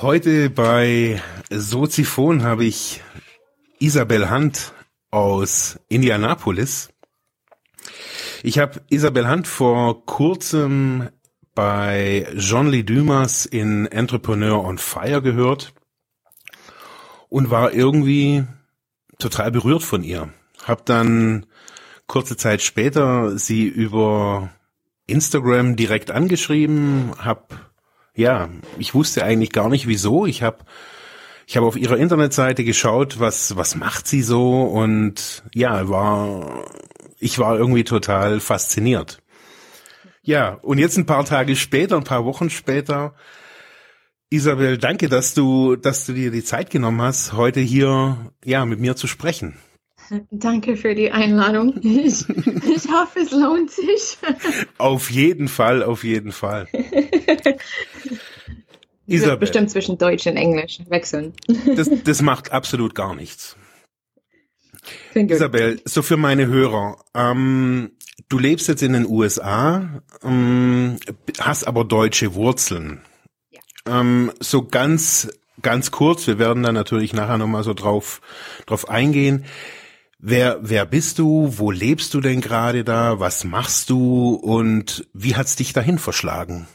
heute bei Soziphon habe ich Isabel Hunt aus Indianapolis. Ich habe Isabel Hunt vor kurzem bei Jean-Lee Dumas in Entrepreneur on Fire gehört und war irgendwie total berührt von ihr. Hab dann kurze Zeit später sie über Instagram direkt angeschrieben, hab ja, ich wusste eigentlich gar nicht wieso. Ich habe ich habe auf ihrer Internetseite geschaut, was was macht sie so und ja, war ich war irgendwie total fasziniert. Ja, und jetzt ein paar Tage später, ein paar Wochen später, Isabel, danke, dass du, dass du dir die Zeit genommen hast, heute hier ja mit mir zu sprechen. Danke für die Einladung. Ich, ich hoffe, es lohnt sich. Auf jeden Fall, auf jeden Fall. Isabel. Bestimmt zwischen Deutsch und Englisch wechseln. Das, das macht absolut gar nichts. Isabel, so für meine Hörer, ähm, du lebst jetzt in den USA, ähm, hast aber deutsche Wurzeln. Ja. Ähm, so ganz, ganz kurz, wir werden da natürlich nachher nochmal so drauf, drauf eingehen. Wer, wer bist du? Wo lebst du denn gerade da? Was machst du? Und wie hat's dich dahin verschlagen?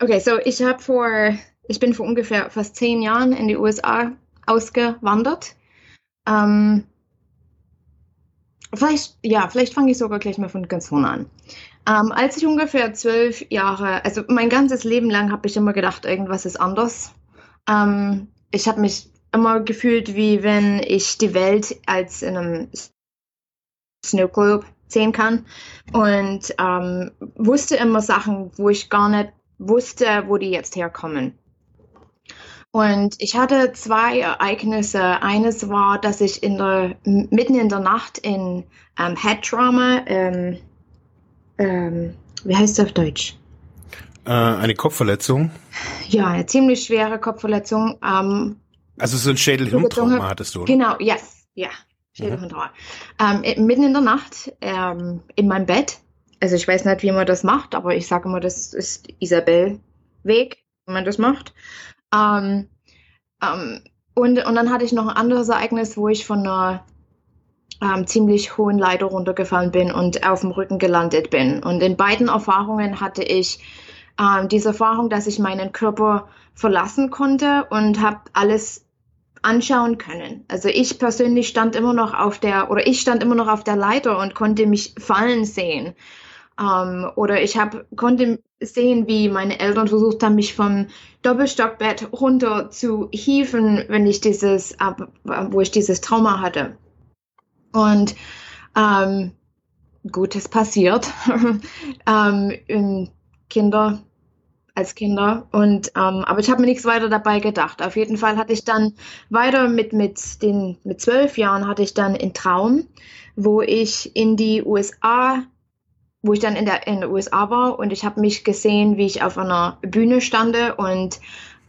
Okay, so ich habe vor, ich bin vor ungefähr fast zehn Jahren in die USA ausgewandert. Ähm, vielleicht, ja, vielleicht fange ich sogar gleich mal von ganz vorne an. Ähm, als ich ungefähr zwölf Jahre, also mein ganzes Leben lang habe ich immer gedacht, irgendwas ist anders. Ähm, ich habe mich immer gefühlt, wie wenn ich die Welt als in einem Snow Globe sehen kann und ähm, wusste immer Sachen, wo ich gar nicht wusste, wo die jetzt herkommen. Und ich hatte zwei Ereignisse. Eines war, dass ich in der, mitten in der Nacht in ähm, Head Trauma, ähm, ähm, wie heißt das auf Deutsch? Äh, eine Kopfverletzung? Ja, eine ziemlich schwere Kopfverletzung. Ähm, also so ein Schädelhirntrauma hattest du? Genau, yes, ja, Schädelhirntrauma. Mhm. Ähm, mitten in der Nacht ähm, in meinem Bett. Also ich weiß nicht, wie man das macht, aber ich sage immer, das ist Isabel Weg, wie man das macht. Ähm, ähm, und, und dann hatte ich noch ein anderes Ereignis, wo ich von einer ähm, ziemlich hohen Leiter runtergefallen bin und auf dem Rücken gelandet bin. Und in beiden Erfahrungen hatte ich ähm, diese Erfahrung, dass ich meinen Körper verlassen konnte und habe alles anschauen können. Also ich persönlich stand immer noch auf der, oder ich stand immer noch auf der Leiter und konnte mich fallen sehen. Ähm, oder ich hab, konnte sehen, wie meine Eltern versucht haben, mich vom Doppelstockbett runter zu hieven, wenn ich dieses, wo ich dieses Trauma hatte. Und ähm, Gutes passiert. ähm, Kinder als Kinder. Und ähm, aber ich habe mir nichts weiter dabei gedacht. Auf jeden Fall hatte ich dann weiter mit mit den mit zwölf Jahren hatte ich dann einen Traum, wo ich in die USA, wo ich dann in der in den USA war und ich habe mich gesehen, wie ich auf einer Bühne stande und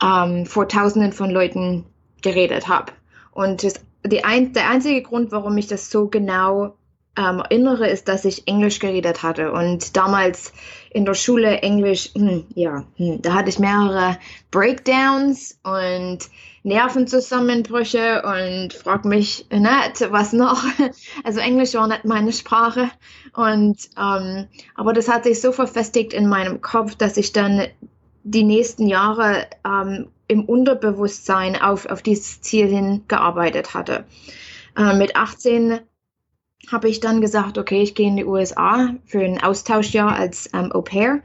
ähm, vor Tausenden von Leuten geredet habe. Und das, die ein, der einzige Grund, warum ich das so genau ähm, erinnere, ist, dass ich Englisch geredet hatte. Und damals in der Schule Englisch, hm, ja, hm, da hatte ich mehrere Breakdowns und Nervenzusammenbrüche und frag mich nicht, was noch. Also Englisch war nicht meine Sprache. Und ähm, aber das hat sich so verfestigt in meinem Kopf, dass ich dann die nächsten Jahre ähm, im Unterbewusstsein auf, auf dieses Ziel hingearbeitet hatte. Äh, mit 18 habe ich dann gesagt, okay, ich gehe in die USA für ein Austauschjahr als ähm, Au pair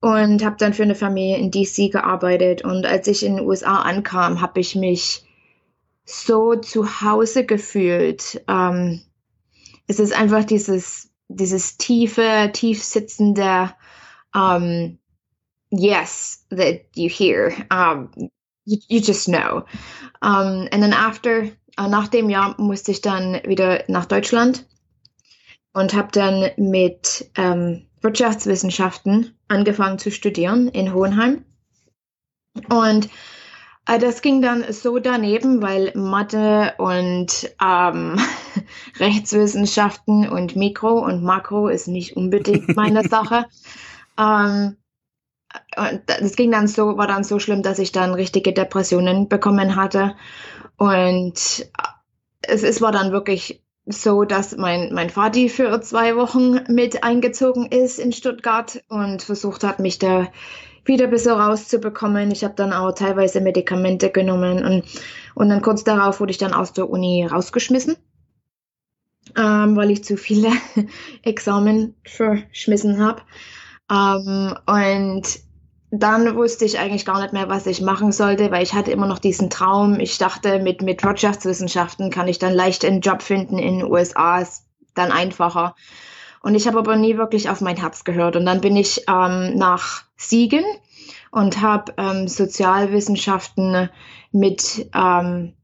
und habe dann für eine Familie in DC gearbeitet. Und als ich in den USA ankam, habe ich mich so zu Hause gefühlt. Ähm, es ist einfach dieses, dieses tiefe, tief sitzende, ähm, yes that you hear. Um, you, you just know. Um, and then after, nach dem Jahr musste ich dann wieder nach Deutschland und habe dann mit ähm, Wirtschaftswissenschaften angefangen zu studieren in Hohenheim. Und äh, das ging dann so daneben, weil Mathe und ähm, Rechtswissenschaften und Mikro und Makro ist nicht unbedingt meine Sache. Ähm, und das ging dann so, war dann so schlimm, dass ich dann richtige Depressionen bekommen hatte. Und es, es war dann wirklich so, dass mein, mein Vati für zwei Wochen mit eingezogen ist in Stuttgart und versucht hat, mich da wieder ein bisschen rauszubekommen. Ich habe dann auch teilweise Medikamente genommen und, und dann kurz darauf wurde ich dann aus der Uni rausgeschmissen, ähm, weil ich zu viele Examen verschmissen habe. Ähm, und dann wusste ich eigentlich gar nicht mehr, was ich machen sollte, weil ich hatte immer noch diesen Traum. Ich dachte, mit, mit Wirtschaftswissenschaften kann ich dann leicht einen Job finden in den USA, ist dann einfacher. Und ich habe aber nie wirklich auf mein Herz gehört. Und dann bin ich ähm, nach Siegen und habe ähm, Sozialwissenschaften mit ähm,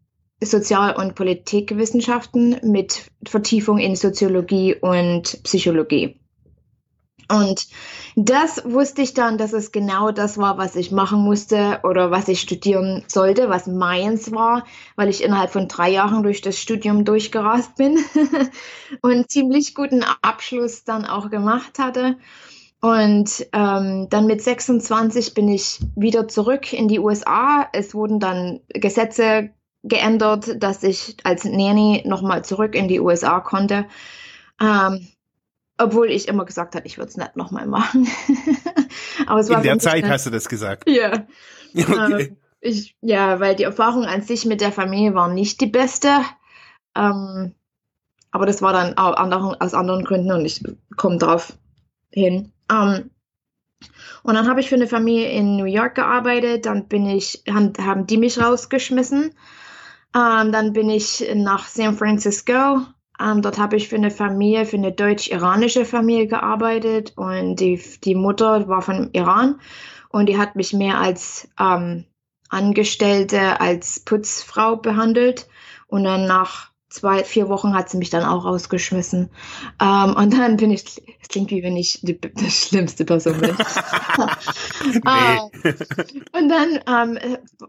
Sozial- und Politikwissenschaften mit Vertiefung in Soziologie und Psychologie. Und das wusste ich dann, dass es genau das war, was ich machen musste oder was ich studieren sollte, was meins war, weil ich innerhalb von drei Jahren durch das Studium durchgerast bin und ziemlich guten Abschluss dann auch gemacht hatte. Und ähm, dann mit 26 bin ich wieder zurück in die USA. Es wurden dann Gesetze geändert, dass ich als Nanny nochmal zurück in die USA konnte. Ähm, obwohl ich immer gesagt habe, ich würde es nicht nochmal machen. Aber es war In der Zeit hast du das gesagt. Ja. Okay. Ähm, ich, ja, weil die Erfahrung an sich mit der Familie war nicht die beste. Ähm, aber das war dann auch anderen, aus anderen Gründen und ich komme drauf hin. Ähm, und dann habe ich für eine Familie in New York gearbeitet. Dann bin ich, haben, haben die mich rausgeschmissen. Ähm, dann bin ich nach San Francisco ähm, dort habe ich für eine Familie, für eine deutsch-iranische Familie gearbeitet und die, die Mutter war von Iran und die hat mich mehr als ähm, Angestellte, als Putzfrau behandelt und dann nach zwei, vier Wochen hat sie mich dann auch rausgeschmissen. Ähm, und dann bin ich, es klingt wie wenn ich die, die schlimmste Person bin. ähm, und dann ähm,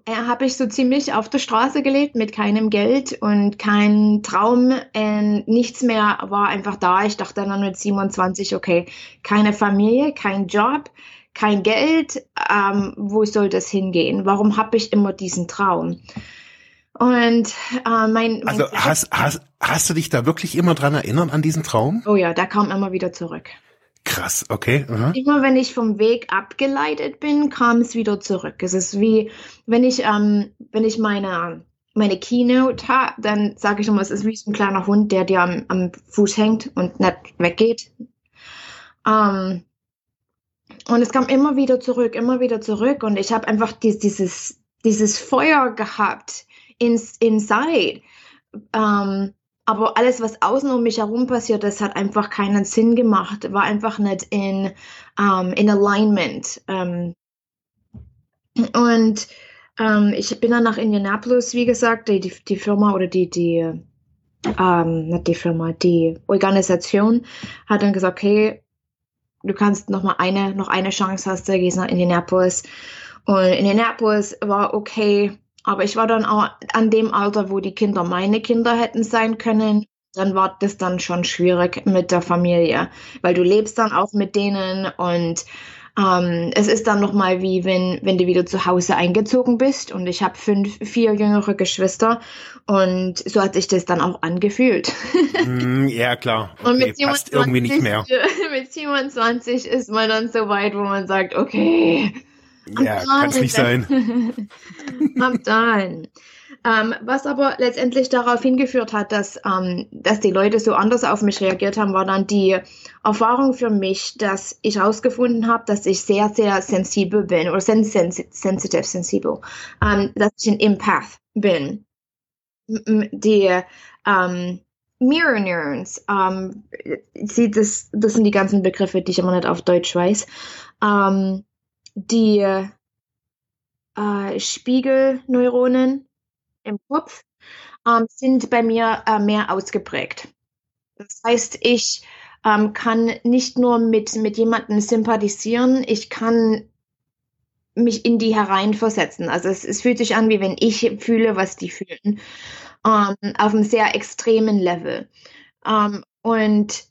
äh, habe ich so ziemlich auf der Straße gelebt mit keinem Geld und kein Traum, und nichts mehr war einfach da. Ich dachte dann mit 27, okay, keine Familie, kein Job, kein Geld, ähm, wo soll das hingehen? Warum habe ich immer diesen Traum? Und äh, mein, mein Also hast, hast, hast du dich da wirklich immer dran erinnert an diesen Traum? Oh ja, der kam immer wieder zurück. Krass, okay. Aha. Immer wenn ich vom Weg abgeleitet bin, kam es wieder zurück. Es ist wie, wenn ich, ähm, wenn ich meine, meine Keynote habe, dann sage ich immer, es ist wie so ein kleiner Hund, der dir am, am Fuß hängt und nicht weggeht. Ähm, und es kam immer wieder zurück, immer wieder zurück. Und ich habe einfach dies, dieses, dieses Feuer gehabt, ins, inside. Ähm, aber alles, was außen um mich herum passiert, das hat einfach keinen Sinn gemacht, war einfach nicht in, um, ähm, in Alignment. Ähm, und ähm, ich bin dann nach Indianapolis, wie gesagt, die, die, Firma oder die, die, nicht die Firma, die Organisation hat dann gesagt, okay, du kannst noch mal eine, noch eine Chance hast, du gehst nach Indianapolis. Und Indianapolis war okay, aber ich war dann auch an dem Alter, wo die Kinder meine Kinder hätten sein können. Dann war das dann schon schwierig mit der Familie, weil du lebst dann auch mit denen und ähm, es ist dann nochmal wie wenn, wenn du wieder zu Hause eingezogen bist und ich habe fünf, vier jüngere Geschwister und so hat sich das dann auch angefühlt. Mm, ja, klar. Okay, und mit 27, irgendwie nicht mehr. Mit 27 ist man dann so weit, wo man sagt, okay, ja, kann es nicht sein. I'm done. Ähm, was aber letztendlich darauf hingeführt hat, dass, ähm, dass die Leute so anders auf mich reagiert haben, war dann die Erfahrung für mich, dass ich herausgefunden habe, dass ich sehr, sehr sensibel bin oder sen sens sensitive, sensibel, ähm, dass ich ein Empath bin. Die ähm, Mirror Neurons, ähm, das, das sind die ganzen Begriffe, die ich immer nicht auf Deutsch weiß. Ähm, die äh, Spiegelneuronen im Kopf ähm, sind bei mir äh, mehr ausgeprägt. Das heißt, ich ähm, kann nicht nur mit, mit jemandem sympathisieren, ich kann mich in die hereinversetzen. Also es, es fühlt sich an, wie wenn ich fühle, was die fühlen. Ähm, auf einem sehr extremen Level. Ähm, und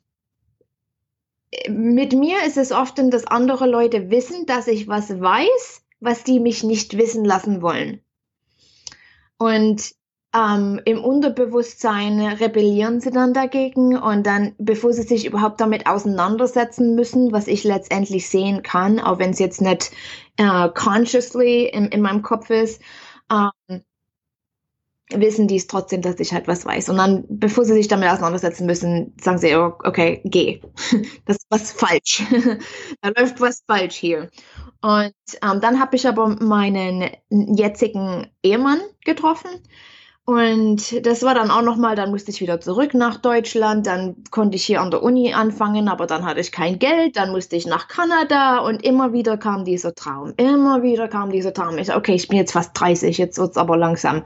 mit mir ist es oft, dass andere Leute wissen, dass ich was weiß, was die mich nicht wissen lassen wollen. Und ähm, im Unterbewusstsein rebellieren sie dann dagegen und dann, bevor sie sich überhaupt damit auseinandersetzen müssen, was ich letztendlich sehen kann, auch wenn es jetzt nicht äh, consciously in, in meinem Kopf ist, ähm, wissen die es trotzdem, dass ich halt was weiß. Und dann, bevor sie sich damit auseinandersetzen müssen, sagen sie, oh, okay, geh. Das ist was falsch. da läuft was falsch hier. Und ähm, dann habe ich aber meinen jetzigen Ehemann getroffen und das war dann auch nochmal, dann musste ich wieder zurück nach Deutschland, dann konnte ich hier an der Uni anfangen, aber dann hatte ich kein Geld, dann musste ich nach Kanada und immer wieder kam dieser Traum, immer wieder kam dieser Traum. Ich okay, ich bin jetzt fast 30, jetzt wird's aber langsam.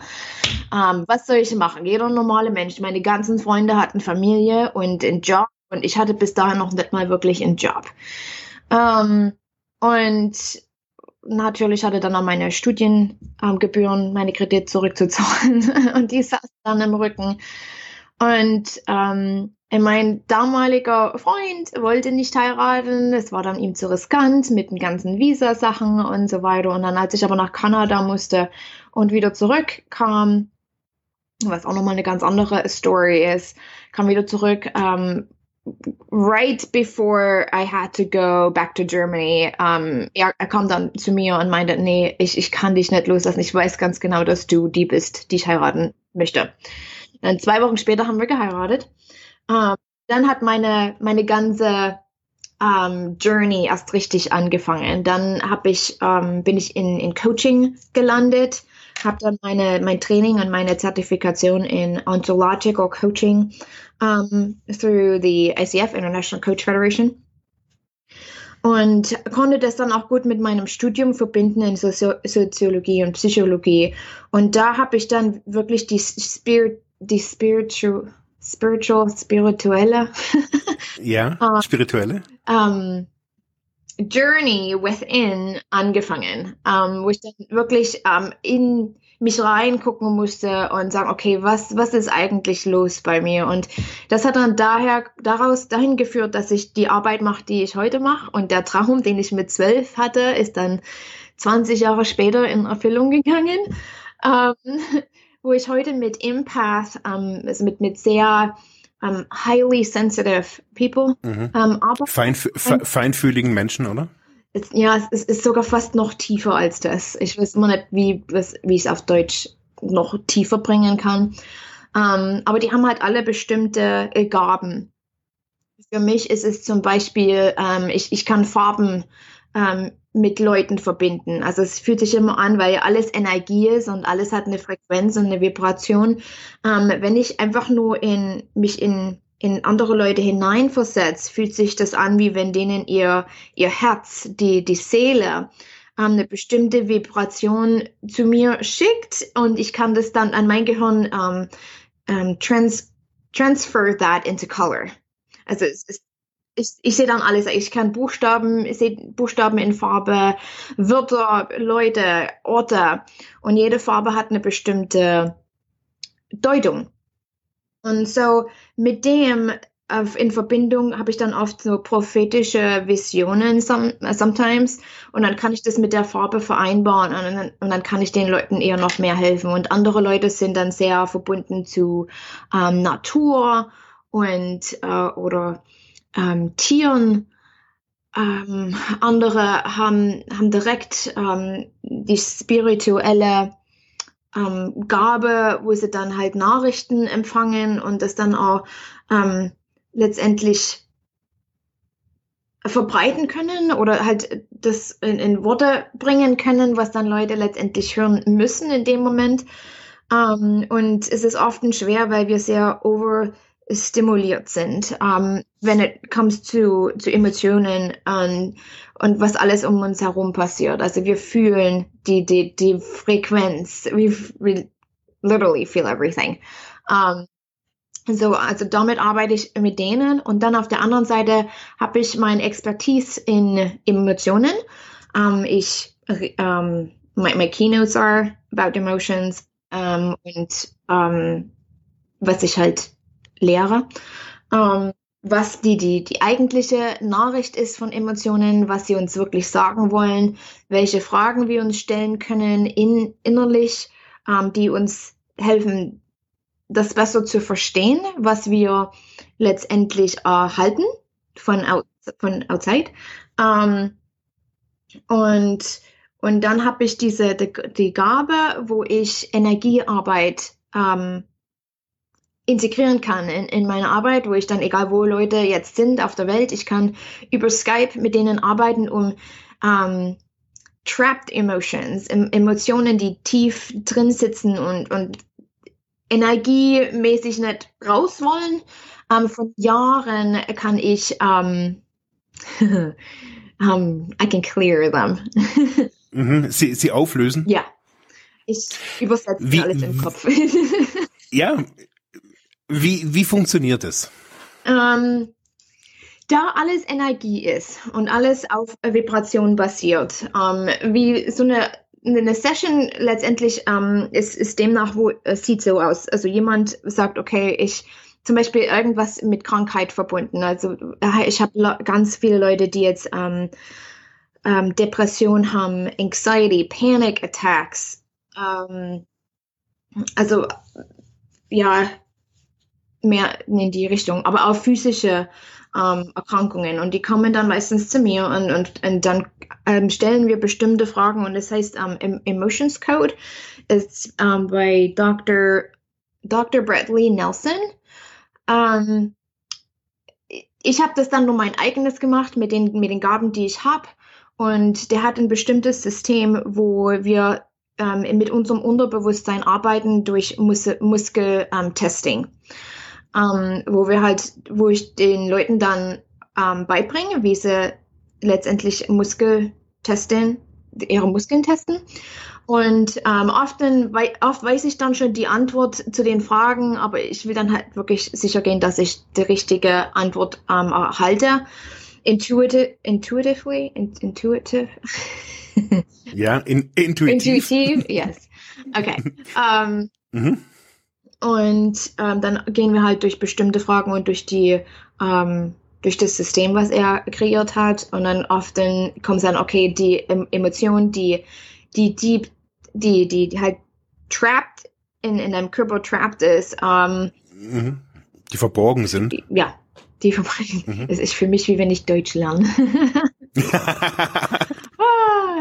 Ähm, was soll ich machen? Jeder normale Mensch, meine ganzen Freunde hatten Familie und einen Job und ich hatte bis dahin noch nicht mal wirklich einen Job. Ähm, und natürlich hatte dann auch meine Studiengebühren, meine Kredite zurückzuzahlen und die saß dann im Rücken. Und ähm, mein damaliger Freund wollte nicht heiraten, es war dann ihm zu riskant mit den ganzen Visa-Sachen und so weiter. Und dann, als ich aber nach Kanada musste und wieder zurückkam, was auch nochmal eine ganz andere Story ist, kam wieder zurück, ähm, right before I had to go back to Germany, um, er, er kam dann zu mir und meinte, nee, ich, ich kann dich nicht loslassen. Ich weiß ganz genau, dass du die bist, die ich heiraten möchte. Und zwei Wochen später haben wir geheiratet. Um, dann hat meine, meine ganze um, Journey erst richtig angefangen. Dann hab ich, um, bin ich in, in Coaching gelandet habe dann meine, mein Training und meine Zertifikation in Ontological Coaching um, through the ICF, International Coach Federation. Und konnte das dann auch gut mit meinem Studium verbinden in Sozi Soziologie und Psychologie. Und da habe ich dann wirklich die Spirit, die Spiritual, Spiritual, spirituelle. ja, spirituelle. Um, Journey within angefangen, ähm, wo ich dann wirklich in mich reingucken musste und sagen, okay, was, was ist eigentlich los bei mir? Und das hat dann daher, daraus dahin geführt, dass ich die Arbeit mache, die ich heute mache. Und der Traum, den ich mit zwölf hatte, ist dann 20 Jahre später in Erfüllung gegangen. Ähm, wo ich heute mit Empath, ähm, also mit, mit sehr um, highly sensitive people. Mhm. Um, aber Feinf fe feinfühligen Menschen, oder? Es, ja, es, es, ist sogar fast noch tiefer als das. Ich weiß immer nicht, wie, was, wie ich es auf Deutsch noch tiefer bringen kann. Um, aber die haben halt alle bestimmte äh, Gaben. Für mich ist es zum Beispiel, ähm, ich, ich kann Farben ähm, mit Leuten verbinden. Also es fühlt sich immer an, weil alles Energie ist und alles hat eine Frequenz und eine Vibration. Ähm, wenn ich einfach nur in mich in in andere Leute hineinversetzt, fühlt sich das an, wie wenn denen ihr ihr Herz, die die Seele ähm, eine bestimmte Vibration zu mir schickt und ich kann das dann an mein Gehirn ähm, ähm, trans transfer that into color. Also es, es ich, ich sehe dann alles. Ich kann Buchstaben, ich sehe Buchstaben in Farbe, Wörter, Leute, Orte. Und jede Farbe hat eine bestimmte Deutung. Und so mit dem in Verbindung habe ich dann oft so prophetische Visionen some, sometimes und dann kann ich das mit der Farbe vereinbaren und dann, und dann kann ich den Leuten eher noch mehr helfen. Und andere Leute sind dann sehr verbunden zu ähm, Natur und äh, oder ähm, Tieren. Ähm, andere haben, haben direkt ähm, die spirituelle ähm, Gabe, wo sie dann halt Nachrichten empfangen und das dann auch ähm, letztendlich verbreiten können oder halt das in, in, Worte bringen können, was dann Leute letztendlich hören müssen in dem Moment. Ähm, und es ist oft schwer, weil wir sehr over stimuliert sind, ähm, wenn es comes zu, zu Emotionen und, und was alles um uns herum passiert. Also wir fühlen die, die, die Frequenz. We, we literally feel everything. Um, so, also damit arbeite ich mit denen und dann auf der anderen Seite habe ich meine Expertise in Emotionen. Um, ich, um, my, my keynotes are about emotions um, und um, was ich halt lehre. Um, was die, die, die eigentliche Nachricht ist von Emotionen, was sie uns wirklich sagen wollen, welche Fragen wir uns stellen können in, innerlich, um, die uns helfen, das besser zu verstehen, was wir letztendlich erhalten von, von outside. Um, und, und dann habe ich diese die, die, Gabe, wo ich Energiearbeit um, integrieren kann in, in meine Arbeit, wo ich dann, egal wo Leute jetzt sind auf der Welt, ich kann über Skype mit denen arbeiten, um um, trapped emotions, Emotionen, die tief drin sitzen und, und energiemäßig nicht raus wollen. Ähm, von Jahren kann ich, um, um, I can clear them. mhm. sie, sie auflösen? Ja. Ich übersetze wie, alles im Kopf. ja. Wie, wie funktioniert es? Um, da alles Energie ist und alles auf Vibration basiert, um, wie so eine eine Session letztendlich ähm, ist, ist demnach, wo es sieht so aus. Also jemand sagt, okay, ich zum Beispiel irgendwas mit Krankheit verbunden. Also äh, ich habe ganz viele Leute, die jetzt ähm, ähm, Depression haben, Anxiety, Panic Attacks. Ähm, also ja, mehr in die Richtung, aber auch physische ähm, Erkrankungen und die kommen dann meistens zu mir und, und, und dann ähm, stellen wir bestimmte Fragen und das heißt ähm, Emotions Code ist ähm, bei Dr. Dr. Bradley Nelson. Ähm, ich habe das dann nur mein eigenes gemacht mit den, mit den Gaben, die ich habe und der hat ein bestimmtes System, wo wir ähm, mit unserem Unterbewusstsein arbeiten durch Mus Muskeltesting ähm, wo wir halt, wo ich den Leuten dann ähm, beibringe, wie sie letztendlich Muskel testen, ihre Muskeln testen. Und ähm, oft, dann, oft weiß ich dann schon die Antwort zu den Fragen, aber ich will dann halt wirklich sicher gehen, dass ich die richtige Antwort ähm, erhalte. Intuitive, intuitively, in, intuitive. ja, in, intuitiv. Intuitiv, yes. Okay. Um, ähm, mhm. Und ähm, dann gehen wir halt durch bestimmte Fragen und durch die ähm, durch das System, was er kreiert hat. Und dann oft dann kommt dann, okay, die Emotion, die, die, die, die, die, die halt trapped in, in einem Körper trapped ist. Ähm, mhm. Die verborgen sind. Ja, die verborgen. Mhm. Es ist für mich, wie wenn ich Deutsch lerne.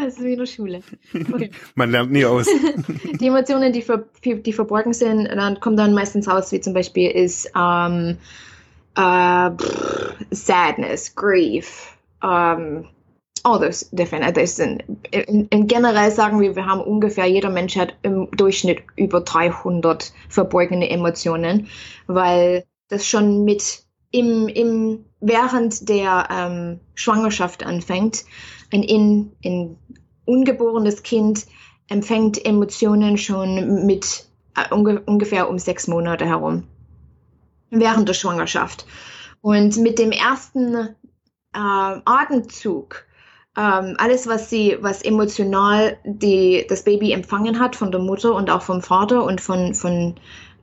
es ist wie in der Schule. Okay. Man lernt nie aus. die Emotionen, die, ver, die verborgen sind, dann kommen dann meistens raus, wie zum Beispiel ist um, uh, Sadness, Grief, um, all those different. Das sind, in, in generell sagen wir, wir haben ungefähr, jeder Mensch hat im Durchschnitt über 300 verborgene Emotionen, weil das schon mit im, im, während der ähm, Schwangerschaft anfängt ein in, in ungeborenes Kind empfängt Emotionen schon mit äh, unge ungefähr um sechs Monate herum, während der Schwangerschaft. Und mit dem ersten äh, Atemzug, ähm, alles, was sie, was emotional die, das Baby empfangen hat von der Mutter und auch vom Vater und von, von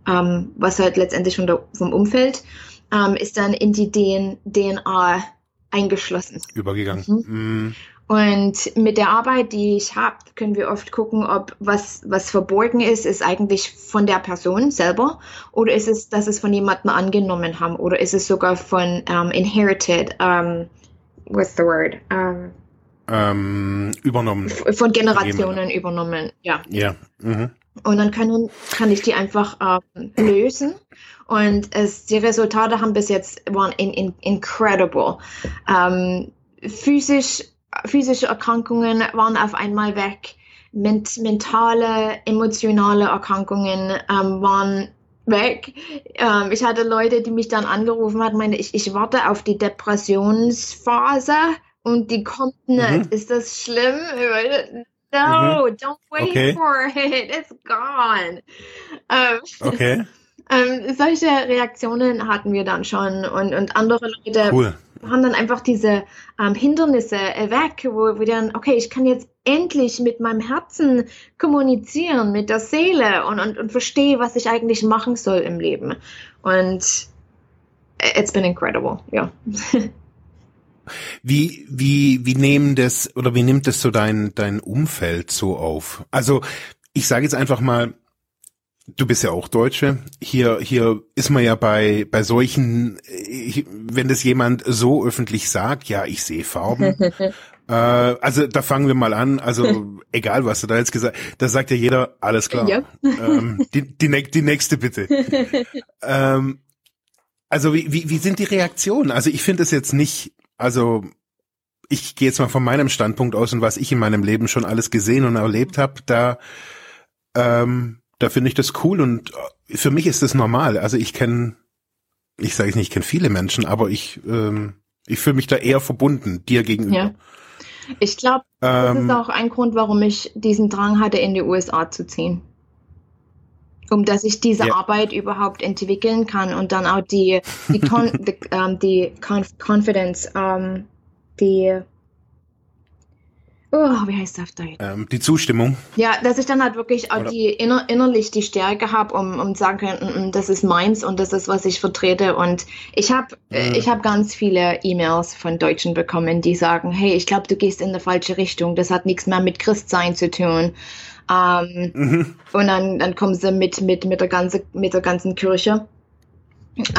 ähm, was halt letztendlich von der, vom Umfeld, ähm, ist dann in die DNA eingeschlossen. Übergegangen. Mhm. Und mit der Arbeit, die ich habe, können wir oft gucken, ob was, was verborgen ist, ist eigentlich von der Person selber oder ist es, dass es von jemandem angenommen haben oder ist es sogar von um, inherited, um, what's the word? Um, ähm, übernommen. Von Generationen übernommen, ja. Ja. Mhm. Und dann können, kann ich die einfach ähm, lösen. Und es, die Resultate haben bis jetzt waren in, in, incredible. Ähm, physisch physische Erkrankungen waren auf einmal weg. Ment mentale, emotionale Erkrankungen ähm, waren weg. Ähm, ich hatte Leute, die mich dann angerufen haben, meine ich, ich warte auf die Depressionsphase und die kommt nicht. Mhm. Ist das schlimm? No, mhm. don't wait okay. for it. It's gone. Ähm, okay. Ähm, solche Reaktionen hatten wir dann schon und, und andere Leute cool. Haben dann einfach diese ähm, Hindernisse weg, wo wir dann, okay, ich kann jetzt endlich mit meinem Herzen kommunizieren, mit der Seele und, und, und verstehe, was ich eigentlich machen soll im Leben. Und it's been incredible, ja. Wie, wie, wie nehmen das oder wie nimmt das so dein, dein Umfeld so auf? Also, ich sage jetzt einfach mal, Du bist ja auch Deutsche. Hier, hier ist man ja bei, bei solchen, wenn das jemand so öffentlich sagt, ja, ich sehe Farben. äh, also da fangen wir mal an. Also egal, was du da jetzt gesagt, da sagt ja jeder, alles klar. Ja. ähm, die, die, die nächste bitte. ähm, also wie, wie, wie sind die Reaktionen? Also ich finde es jetzt nicht, also ich gehe jetzt mal von meinem Standpunkt aus und was ich in meinem Leben schon alles gesehen und erlebt habe, da ähm, da finde ich das cool und äh, für mich ist das normal. Also ich kenne, ich sage nicht, ich kenne viele Menschen, aber ich, ähm, ich fühle mich da eher verbunden dir gegenüber. Ja. Ich glaube, das ähm, ist auch ein Grund, warum ich diesen Drang hatte, in die USA zu ziehen. Um dass ich diese ja. Arbeit überhaupt entwickeln kann und dann auch die, die, Con die, ähm, die Conf Confidence, ähm, die oh, wie heißt das auf Deutsch? Ähm, die Zustimmung. Ja, dass ich dann halt wirklich auch die inner, innerlich die Stärke habe, um, um sagen können, mm, mm, das ist meins und das ist, was ich vertrete. Und ich habe mhm. ich hab ganz viele E-Mails von Deutschen bekommen, die sagen, hey, ich glaube, du gehst in die falsche Richtung. Das hat nichts mehr mit Christsein zu tun. Ähm, mhm. Und dann, dann kommen sie mit, mit, mit, der, ganze, mit der ganzen Kirche.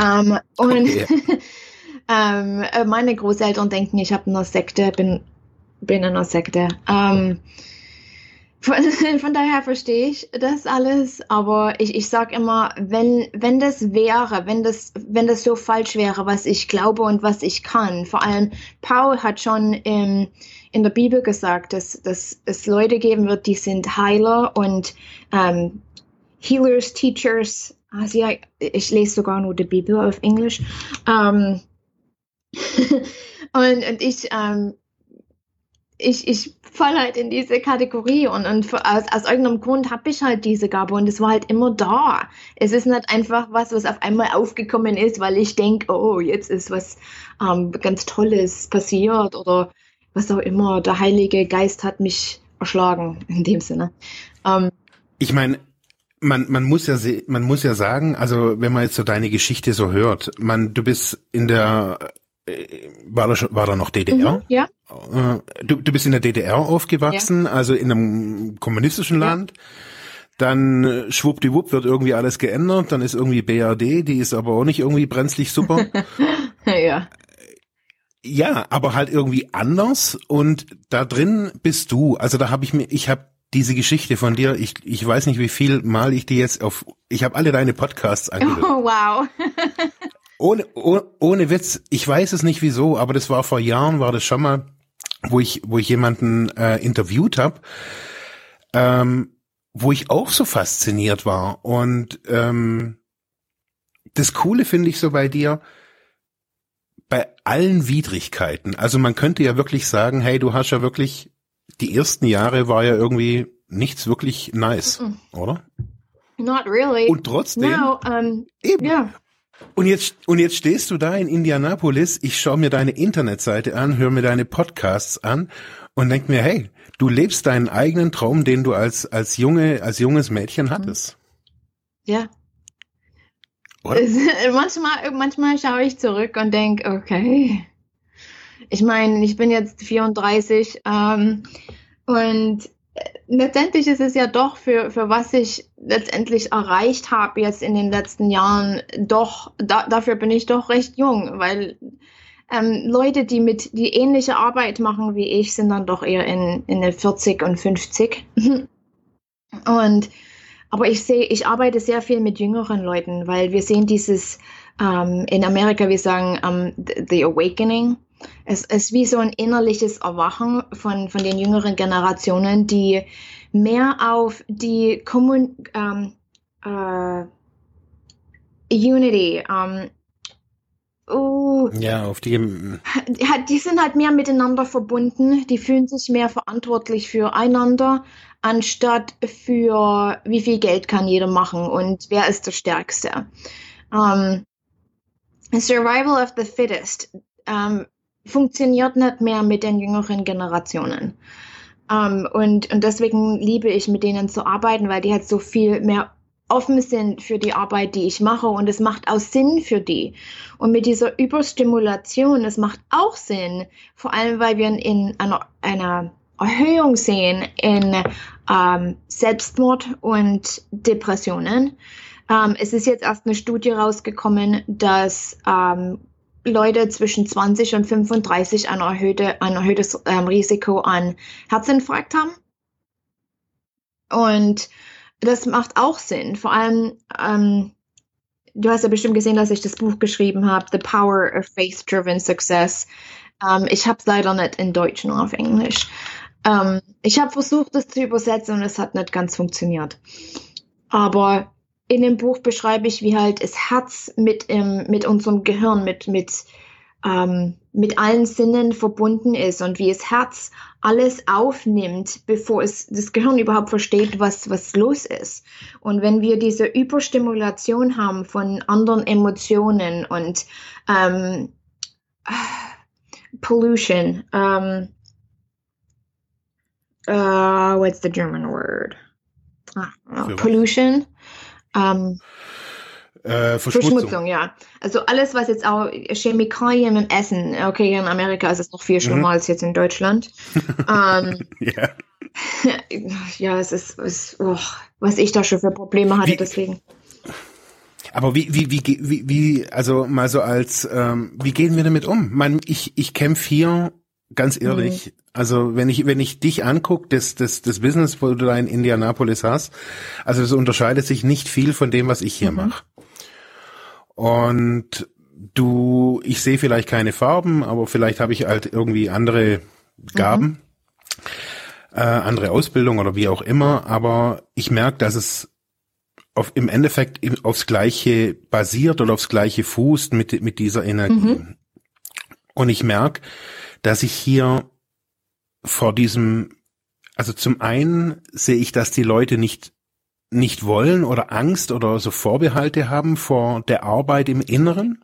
Ähm, und okay. ähm, äh, meine Großeltern denken, ich habe eine Sekte, bin bin in einer Sekte. Ähm, von, von, daher verstehe ich das alles, aber ich, ich sage immer, wenn, wenn das wäre, wenn das, wenn das so falsch wäre, was ich glaube und was ich kann, vor allem Paul hat schon im, in der Bibel gesagt, dass, dass es Leute geben wird, die sind Heiler und ähm, Healers, Teachers, also ja, ich lese sogar nur die Bibel auf Englisch. Ähm, und, und ich, ähm, ich, ich falle halt in diese Kategorie und, und aus, aus irgendeinem Grund habe ich halt diese Gabe und es war halt immer da. Es ist nicht einfach was, was auf einmal aufgekommen ist, weil ich denke, oh, jetzt ist was ähm, ganz Tolles passiert oder was auch immer. Der Heilige Geist hat mich erschlagen in dem Sinne. Ähm, ich meine, man, man muss ja man muss ja sagen, also wenn man jetzt so deine Geschichte so hört, man, du bist in der äh, war da, schon, war da noch DDR? Mhm, ja. Äh, du, du bist in der DDR aufgewachsen, ja. also in einem kommunistischen Land. Ja. Dann äh, schwuppdiwupp wird irgendwie alles geändert. Dann ist irgendwie BRD, die ist aber auch nicht irgendwie brenzlig super. ja. Ja, aber halt irgendwie anders. Und da drin bist du. Also da habe ich mir, ich habe diese Geschichte von dir, ich, ich weiß nicht, wie viel Mal ich die jetzt auf, ich habe alle deine Podcasts angehört. Oh, wow. ohne, ohne, ohne Witz, ich weiß es nicht wieso, aber das war vor Jahren, war das schon mal, wo ich, wo ich jemanden äh, interviewt habe, ähm, wo ich auch so fasziniert war. Und ähm, das Coole finde ich so bei dir, bei allen Widrigkeiten, also man könnte ja wirklich sagen, hey, du hast ja wirklich, die ersten Jahre war ja irgendwie nichts wirklich nice, mm -mm. oder? Not really. Und trotzdem. No, um, eben. Yeah. Und jetzt, und jetzt stehst du da in Indianapolis, ich schaue mir deine Internetseite an, höre mir deine Podcasts an und denk mir, hey, du lebst deinen eigenen Traum, den du als, als junge, als junges Mädchen hattest. Ja. Es, manchmal, manchmal schaue ich zurück und denk, okay. Ich meine, ich bin jetzt 34 ähm, und letztendlich ist es ja doch für, für was ich letztendlich erreicht habe jetzt in den letzten Jahren, doch, da, dafür bin ich doch recht jung, weil ähm, Leute, die mit die ähnliche Arbeit machen wie ich, sind dann doch eher in, in der 40 und 50. und aber ich sehe, ich arbeite sehr viel mit jüngeren Leuten, weil wir sehen dieses ähm, in Amerika, wir sagen um, the, the Awakening es ist wie so ein innerliches Erwachen von, von den jüngeren Generationen, die mehr auf die Kommun ähm, äh, Unity. Um, uh, ja, auf die. Die sind halt mehr miteinander verbunden. Die fühlen sich mehr verantwortlich füreinander, anstatt für wie viel Geld kann jeder machen und wer ist der Stärkste. Um, Survival of the Fittest um, funktioniert nicht mehr mit den jüngeren Generationen. Um, und, und deswegen liebe ich, mit denen zu arbeiten, weil die halt so viel mehr offen sind für die Arbeit, die ich mache und es macht auch Sinn für die. Und mit dieser Überstimulation, es macht auch Sinn, vor allem weil wir in einer, einer Erhöhung sehen in ähm, Selbstmord und Depressionen. Ähm, es ist jetzt erst eine Studie rausgekommen, dass ähm, Leute zwischen 20 und 35 ein, erhöhte, ein erhöhtes ähm, Risiko an Herzinfarkt haben. Und das macht auch Sinn. Vor allem, ähm, du hast ja bestimmt gesehen, dass ich das Buch geschrieben habe, The Power of Faith-Driven Success. Ähm, ich habe es leider nicht in Deutsch, nur auf Englisch. Ähm, ich habe versucht, das zu übersetzen und es hat nicht ganz funktioniert. Aber in dem Buch beschreibe ich, wie halt das Herz mit, ähm, mit unserem Gehirn, mit, mit, ähm, mit allen Sinnen verbunden ist und wie das Herz alles aufnimmt, bevor es das Gehirn überhaupt versteht, was, was los ist. Und wenn wir diese Überstimulation haben von anderen Emotionen und ähm, Pollution, um, uh, what's the German word? Ah, pollution. Ähm, äh, Verschmutzung. Verschmutzung. ja. Also alles, was jetzt auch Chemikalien im Essen, okay, in Amerika ist es noch viel schlimmer mhm. als jetzt in Deutschland. ähm, ja. ja, es ist, es, oh, was ich da schon für Probleme hatte, wie, deswegen. Aber wie, wie, wie, wie, wie, also mal so als, ähm, wie gehen wir damit um? Man, ich, ich kämpfe hier ganz ehrlich, mhm. also wenn ich wenn ich dich anguck, das das das Business, wo du da in Indianapolis hast, also das unterscheidet sich nicht viel von dem, was ich hier mhm. mache. Und du, ich sehe vielleicht keine Farben, aber vielleicht habe ich halt irgendwie andere Gaben, mhm. äh, andere Ausbildung oder wie auch immer. Aber ich merke, dass es auf, im Endeffekt aufs Gleiche basiert oder aufs Gleiche fußt mit mit dieser Energie. Mhm. Und ich merke, dass ich hier vor diesem, also zum einen sehe ich, dass die Leute nicht nicht wollen oder Angst oder so Vorbehalte haben vor der Arbeit im Inneren.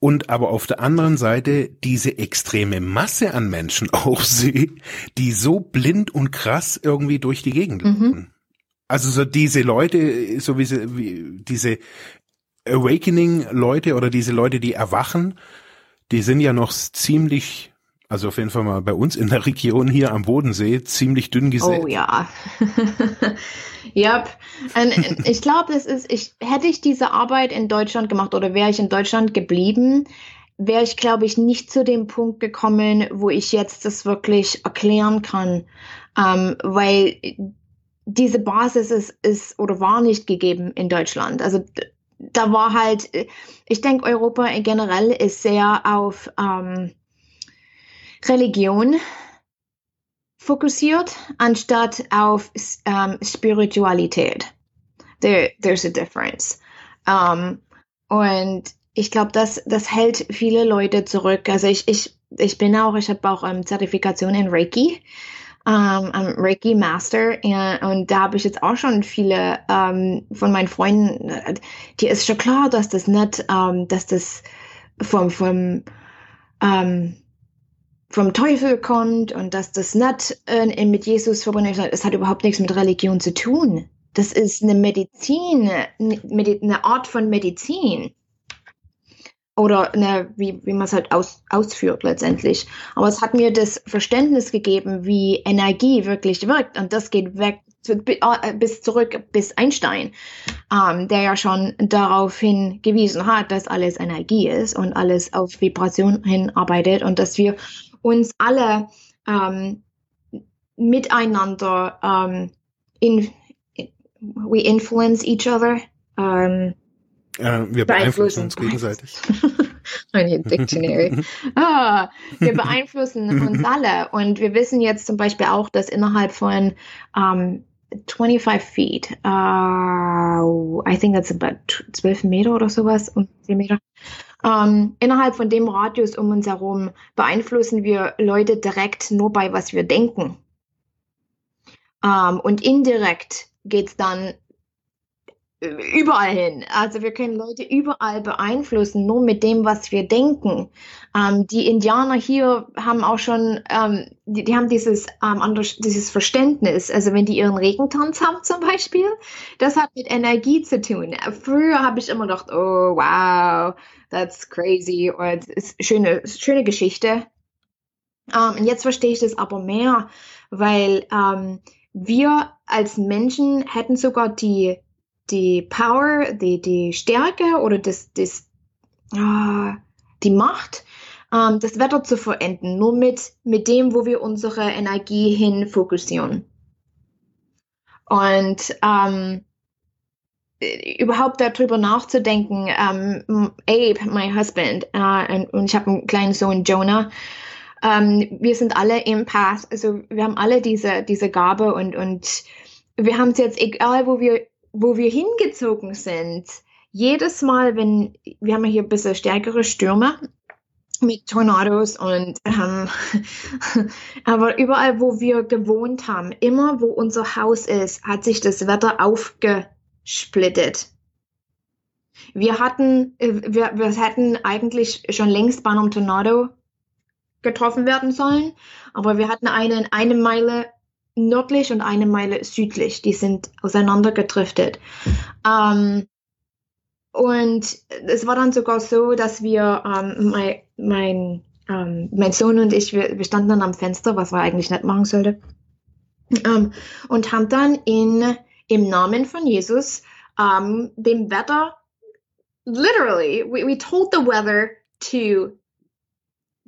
Und aber auf der anderen Seite diese extreme Masse an Menschen auch sehe, die so blind und krass irgendwie durch die Gegend mhm. laufen. Also so diese Leute, so wie, sie, wie diese Awakening-Leute oder diese Leute, die erwachen, die sind ja noch ziemlich, also auf jeden Fall mal bei uns in der Region hier am Bodensee, ziemlich dünn gesät. Oh ja. yep. Und ich glaube, das ist, ich, hätte ich diese Arbeit in Deutschland gemacht oder wäre ich in Deutschland geblieben, wäre ich, glaube ich, nicht zu dem Punkt gekommen, wo ich jetzt das wirklich erklären kann. Ähm, weil diese Basis ist, ist oder war nicht gegeben in Deutschland. Also da war halt, ich denke, Europa generell ist sehr auf ähm, Religion fokussiert, anstatt auf ähm, Spiritualität. There, there's a difference. Um, und ich glaube, das, das hält viele Leute zurück. Also ich, ich, ich bin auch, ich habe auch ähm, Zertifikation in Reiki ähm, um, Reiki Master und, und da habe ich jetzt auch schon viele ähm, von meinen Freunden, die ist schon klar, dass das nicht, ähm, dass das vom, vom, ähm, vom Teufel kommt und dass das nicht äh, mit Jesus verbunden ist. Es hat überhaupt nichts mit Religion zu tun. Das ist eine Medizin, eine Art von Medizin oder ne, wie, wie man es halt aus, ausführt letztendlich. Aber es hat mir das Verständnis gegeben, wie Energie wirklich wirkt. Und das geht weg äh, bis zurück bis Einstein, ähm, der ja schon darauf hingewiesen hat, dass alles Energie ist und alles auf Vibration hinarbeitet und dass wir uns alle ähm, miteinander ähm, in, we influence each other. Ähm, äh, wir beeinflussen uns gegenseitig. Ein Dictionary. ah, wir beeinflussen uns alle. Und wir wissen jetzt zum Beispiel auch, dass innerhalb von ähm, 25 feet. Uh, I think that's about 12 Meter oder sowas, um 10 Meter. Ähm, innerhalb von dem Radius um uns herum beeinflussen wir Leute direkt nur bei, was wir denken. Ähm, und indirekt geht's dann überall hin. Also wir können Leute überall beeinflussen, nur mit dem, was wir denken. Ähm, die Indianer hier haben auch schon, ähm, die, die, haben dieses, ähm, dieses Verständnis. Also wenn die ihren Regentanz haben zum Beispiel, das hat mit Energie zu tun. Früher habe ich immer gedacht, oh wow, that's crazy. Und schöne, schöne Geschichte. Ähm, und jetzt verstehe ich das aber mehr, weil ähm, wir als Menschen hätten sogar die die Power, die, die Stärke oder das, das, äh, die Macht, ähm, das Wetter zu verenden, nur mit, mit dem, wo wir unsere Energie hin fokussieren. Und ähm, überhaupt darüber nachzudenken, ähm, Abe, my husband, äh, und ich habe einen kleinen Sohn, Jonah, ähm, wir sind alle im Path, also wir haben alle diese, diese Gabe und, und wir haben es jetzt, egal wo wir wo wir hingezogen sind, jedes Mal, wenn wir haben hier ein bisschen stärkere Stürme mit Tornados und ähm, aber überall, wo wir gewohnt haben, immer wo unser Haus ist, hat sich das Wetter aufgesplittet. Wir hatten, äh, wir, wir hätten eigentlich schon längst bei einem Tornado getroffen werden sollen, aber wir hatten einen eine Meile nördlich und eine Meile südlich. Die sind auseinandergedriftet. Ähm, und es war dann sogar so, dass wir, ähm, mein, mein, ähm, mein Sohn und ich, wir, wir, standen dann am Fenster, was wir eigentlich nicht machen sollten, ähm, und haben dann in, im Namen von Jesus ähm, dem Wetter, literally, we, we told the weather to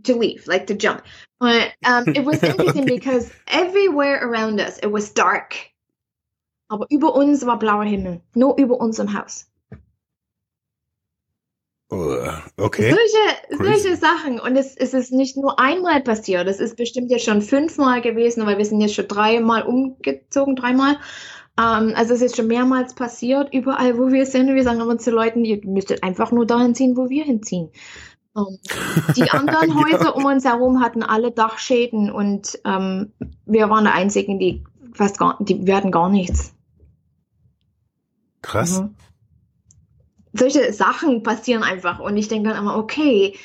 to leave, like to jump. But um, it was interesting okay. because everywhere around us it was dark. Aber über uns war blauer Himmel. Nur über unserem Haus. Oh, okay. Solche, solche Sachen. Und es, es ist nicht nur einmal passiert. Es ist bestimmt jetzt schon fünfmal gewesen, weil wir sind jetzt schon dreimal umgezogen, dreimal. Um, ähm, also es ist schon mehrmals passiert, überall wo wir sind. Wir sagen immer zu Leuten, ihr müsstet einfach nur dahin ziehen, wo wir hinziehen. Ähm, die anderen Häuser um uns herum hatten alle Dachschäden und ähm, wir waren die einzigen, die fast gar, die wir hatten gar nichts. Krass. Mhm. Solche Sachen passieren einfach und ich denke dann immer, okay,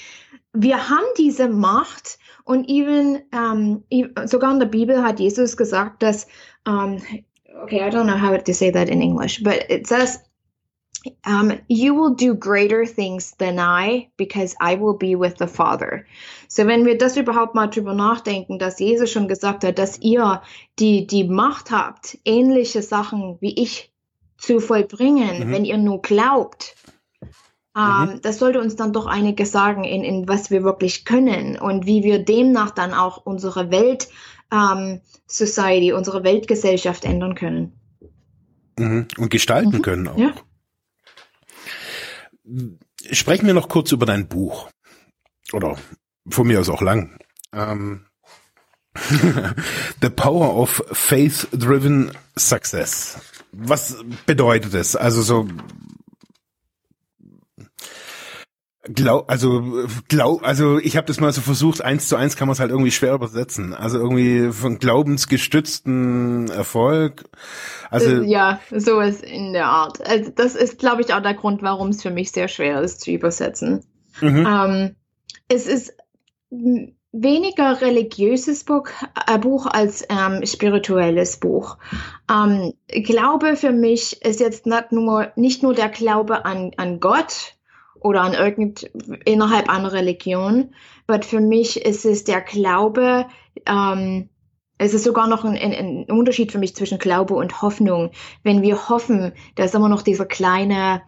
wir haben diese Macht und even, ähm, sogar in der Bibel hat Jesus gesagt, dass, um, okay, I don't know how to say that in English, but it says um, you will do greater things than I, because I will be with the Father. So, wenn wir das überhaupt mal drüber nachdenken, dass Jesus schon gesagt hat, dass ihr die, die Macht habt, ähnliche Sachen wie ich zu vollbringen, mhm. wenn ihr nur glaubt, ähm, mhm. das sollte uns dann doch einiges sagen, in, in was wir wirklich können und wie wir demnach dann auch unsere Welt, ähm, Society, unsere Weltgesellschaft ändern können. Mhm. Und gestalten mhm. können auch. Ja. Sprechen wir noch kurz über dein Buch. Oder von mir aus auch lang. Ähm, The Power of Faith-Driven Success. Was bedeutet es? Also so Glaub, also glaub, also ich habe das mal so versucht, eins zu eins kann man es halt irgendwie schwer übersetzen. Also irgendwie von glaubensgestützten Erfolg. Also äh, ja, sowas in der Art. Also das ist, glaube ich, auch der Grund, warum es für mich sehr schwer ist zu übersetzen. Mhm. Ähm, es ist weniger religiöses Buch, äh, Buch als ähm, spirituelles Buch. Ähm, Glaube für mich ist jetzt nicht nur, nicht nur der Glaube an, an Gott, oder an irgend innerhalb einer Religion. Aber für mich ist es der Glaube, ähm, es ist sogar noch ein, ein, ein, Unterschied für mich zwischen Glaube und Hoffnung. Wenn wir hoffen, da ist immer noch dieser kleine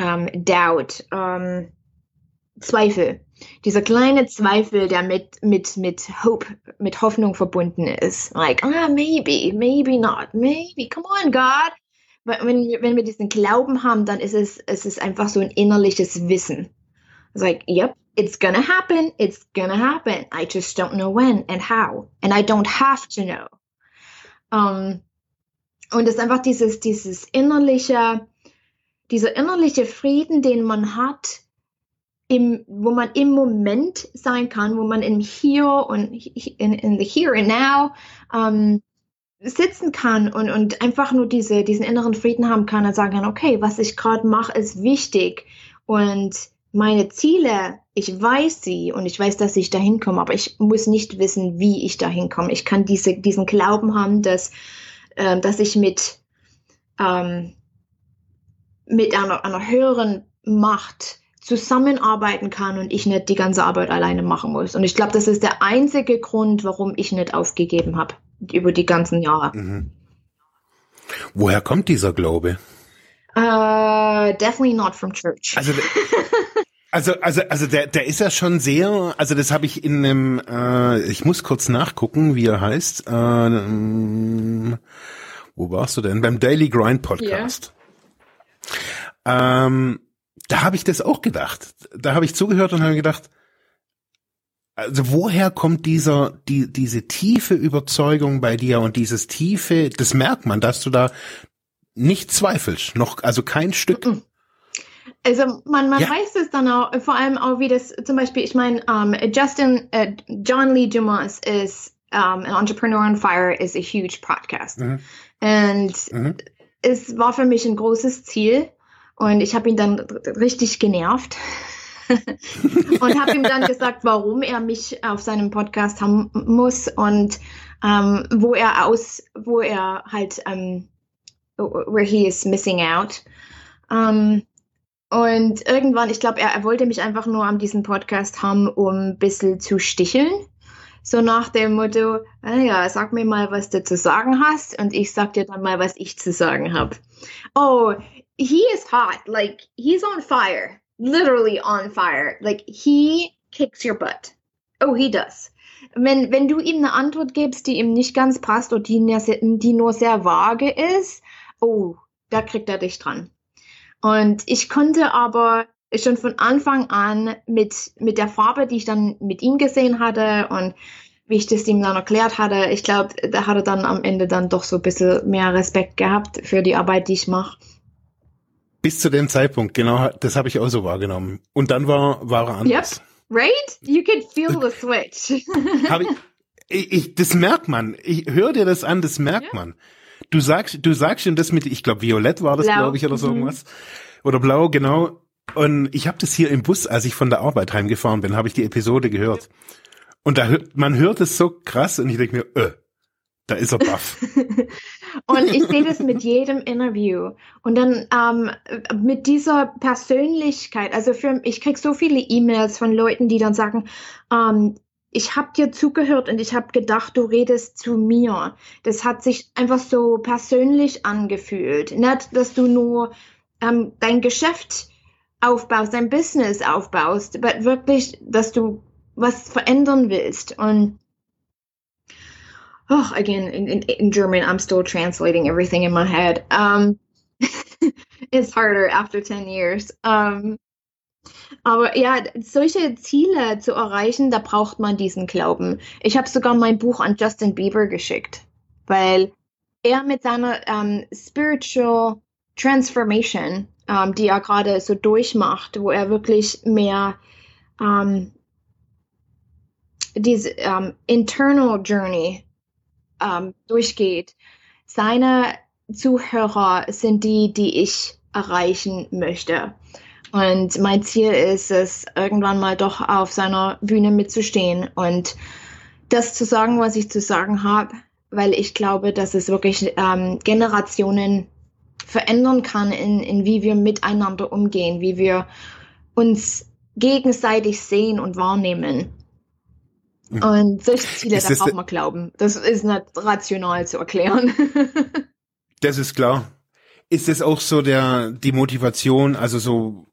ähm, Doubt, ähm, Zweifel. Dieser kleine Zweifel, der mit, mit, mit Hope, mit Hoffnung verbunden ist. Like, ah, maybe, maybe not, maybe, come on, God wenn, wenn wir diesen Glauben haben, dann ist es, es ist einfach so ein innerliches Wissen. It's like, yep, it's gonna happen, it's gonna happen. I just don't know when and how. And I don't have to know. Um, Und es ist einfach dieses, dieses innerliche, dieser innerliche Frieden, den man hat, im, wo man im Moment sein kann, wo man im Hier und in, in the Here and Now ähm, sitzen kann und, und einfach nur diese, diesen inneren Frieden haben kann und sagen kann, okay, was ich gerade mache, ist wichtig und meine Ziele, ich weiß sie und ich weiß, dass ich dahin komme, aber ich muss nicht wissen, wie ich dahin komme. Ich kann diese, diesen Glauben haben, dass, äh, dass ich mit, ähm, mit einer, einer höheren Macht zusammenarbeiten kann und ich nicht die ganze Arbeit alleine machen muss. Und ich glaube, das ist der einzige Grund, warum ich nicht aufgegeben habe über die ganzen Jahre. Mhm. Woher kommt dieser Glaube? Uh, definitely not from church. Also, also, also, also der, der ist ja schon sehr, also das habe ich in einem, äh, ich muss kurz nachgucken, wie er heißt. Äh, wo warst du denn? Beim Daily Grind Podcast. Yeah. Ähm, da habe ich das auch gedacht. Da habe ich zugehört und habe gedacht, also woher kommt dieser, die, diese tiefe Überzeugung bei dir und dieses tiefe, das merkt man, dass du da nicht zweifelst, noch, also kein Stück. Also man, man ja. weiß es dann auch, vor allem auch wie das zum Beispiel, ich meine, um, Justin, uh, John Lee Dumas ist um, an Entrepreneur on Fire is a huge podcast. Mhm. Und mhm. es war für mich ein großes Ziel, und ich habe ihn dann richtig genervt und habe ihm dann gesagt, warum er mich auf seinem Podcast haben muss und ähm, wo er aus, wo er halt, ähm, where he is missing out. Ähm, und irgendwann, ich glaube, er, er wollte mich einfach nur an diesem Podcast haben, um ein bisschen zu sticheln. So nach dem Motto, naja, sag mir mal, was du zu sagen hast und ich sag dir dann mal, was ich zu sagen habe. Oh, he is hot. Like he's on fire. Literally on fire. Like he kicks your butt. Oh, he does. Wenn, wenn du ihm eine Antwort gibst, die ihm nicht ganz passt oder die, die nur sehr vage ist, oh, da kriegt er dich dran. Und ich konnte aber schon von Anfang an mit, mit der Farbe, die ich dann mit ihm gesehen hatte und wie ich das ihm dann erklärt hatte, ich glaube, da hat er dann am Ende dann doch so ein bisschen mehr Respekt gehabt für die Arbeit, die ich mache. Bis zu dem Zeitpunkt, genau, das habe ich auch so wahrgenommen. Und dann war, war er anders. Yep. Right? You can feel the switch. ich, ich, das merkt man. Ich höre dir das an, das merkt yeah. man. Du sagst, du sagst schon das mit, ich glaube, Violett war das, glaube ich, oder so mhm. irgendwas. Oder Blau, genau. Und ich habe das hier im Bus, als ich von der Arbeit heimgefahren bin, habe ich die Episode gehört. Und da hört, man hört es so krass und ich denke mir, äh, da ist er baff. und ich sehe das mit jedem Interview. Und dann ähm, mit dieser Persönlichkeit, also für, ich krieg so viele E-Mails von Leuten, die dann sagen, ähm, ich habe dir zugehört und ich habe gedacht, du redest zu mir. Das hat sich einfach so persönlich angefühlt. Nicht, dass du nur ähm, dein Geschäft aufbaust, dein Business aufbaust, aber wirklich, dass du was verändern willst. Und oh, again, in, in, in, German, I'm still translating everything in my head. Um, it's harder after 10 years. Um, aber ja, solche Ziele zu erreichen, da braucht man diesen Glauben. Ich habe sogar mein Buch an Justin Bieber geschickt, weil er mit seiner um, Spiritual Transformation, um, die er gerade so durchmacht, wo er wirklich mehr um, diese internal Journey ähm, durchgeht. Seine Zuhörer sind die, die ich erreichen möchte. Und mein Ziel ist es, irgendwann mal doch auf seiner Bühne mitzustehen und das zu sagen, was ich zu sagen habe, weil ich glaube, dass es wirklich ähm, Generationen verändern kann, in, in wie wir miteinander umgehen, wie wir uns gegenseitig sehen und wahrnehmen. Und solche Ziele, da braucht man glauben. Das ist nicht rational zu erklären. das ist klar. Ist es auch so der die Motivation, also so,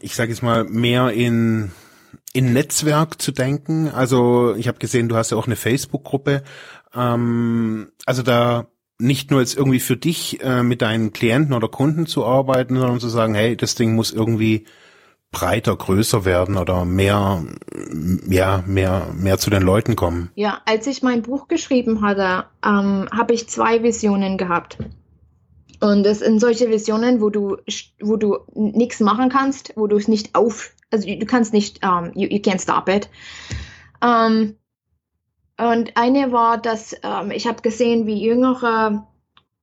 ich sage jetzt mal, mehr in in Netzwerk zu denken? Also ich habe gesehen, du hast ja auch eine Facebook-Gruppe. Ähm, also da nicht nur jetzt irgendwie für dich äh, mit deinen Klienten oder Kunden zu arbeiten, sondern zu sagen, hey, das Ding muss irgendwie breiter, größer werden oder mehr, ja, mehr, mehr zu den Leuten kommen? Ja, als ich mein Buch geschrieben hatte, ähm, habe ich zwei Visionen gehabt. Und es sind solche Visionen, wo du, wo du nichts machen kannst, wo du es nicht auf, also du kannst nicht, um, ähm, you, you can't stop it. Um, ähm, und eine war, dass um, ähm, ich habe gesehen, wie jüngere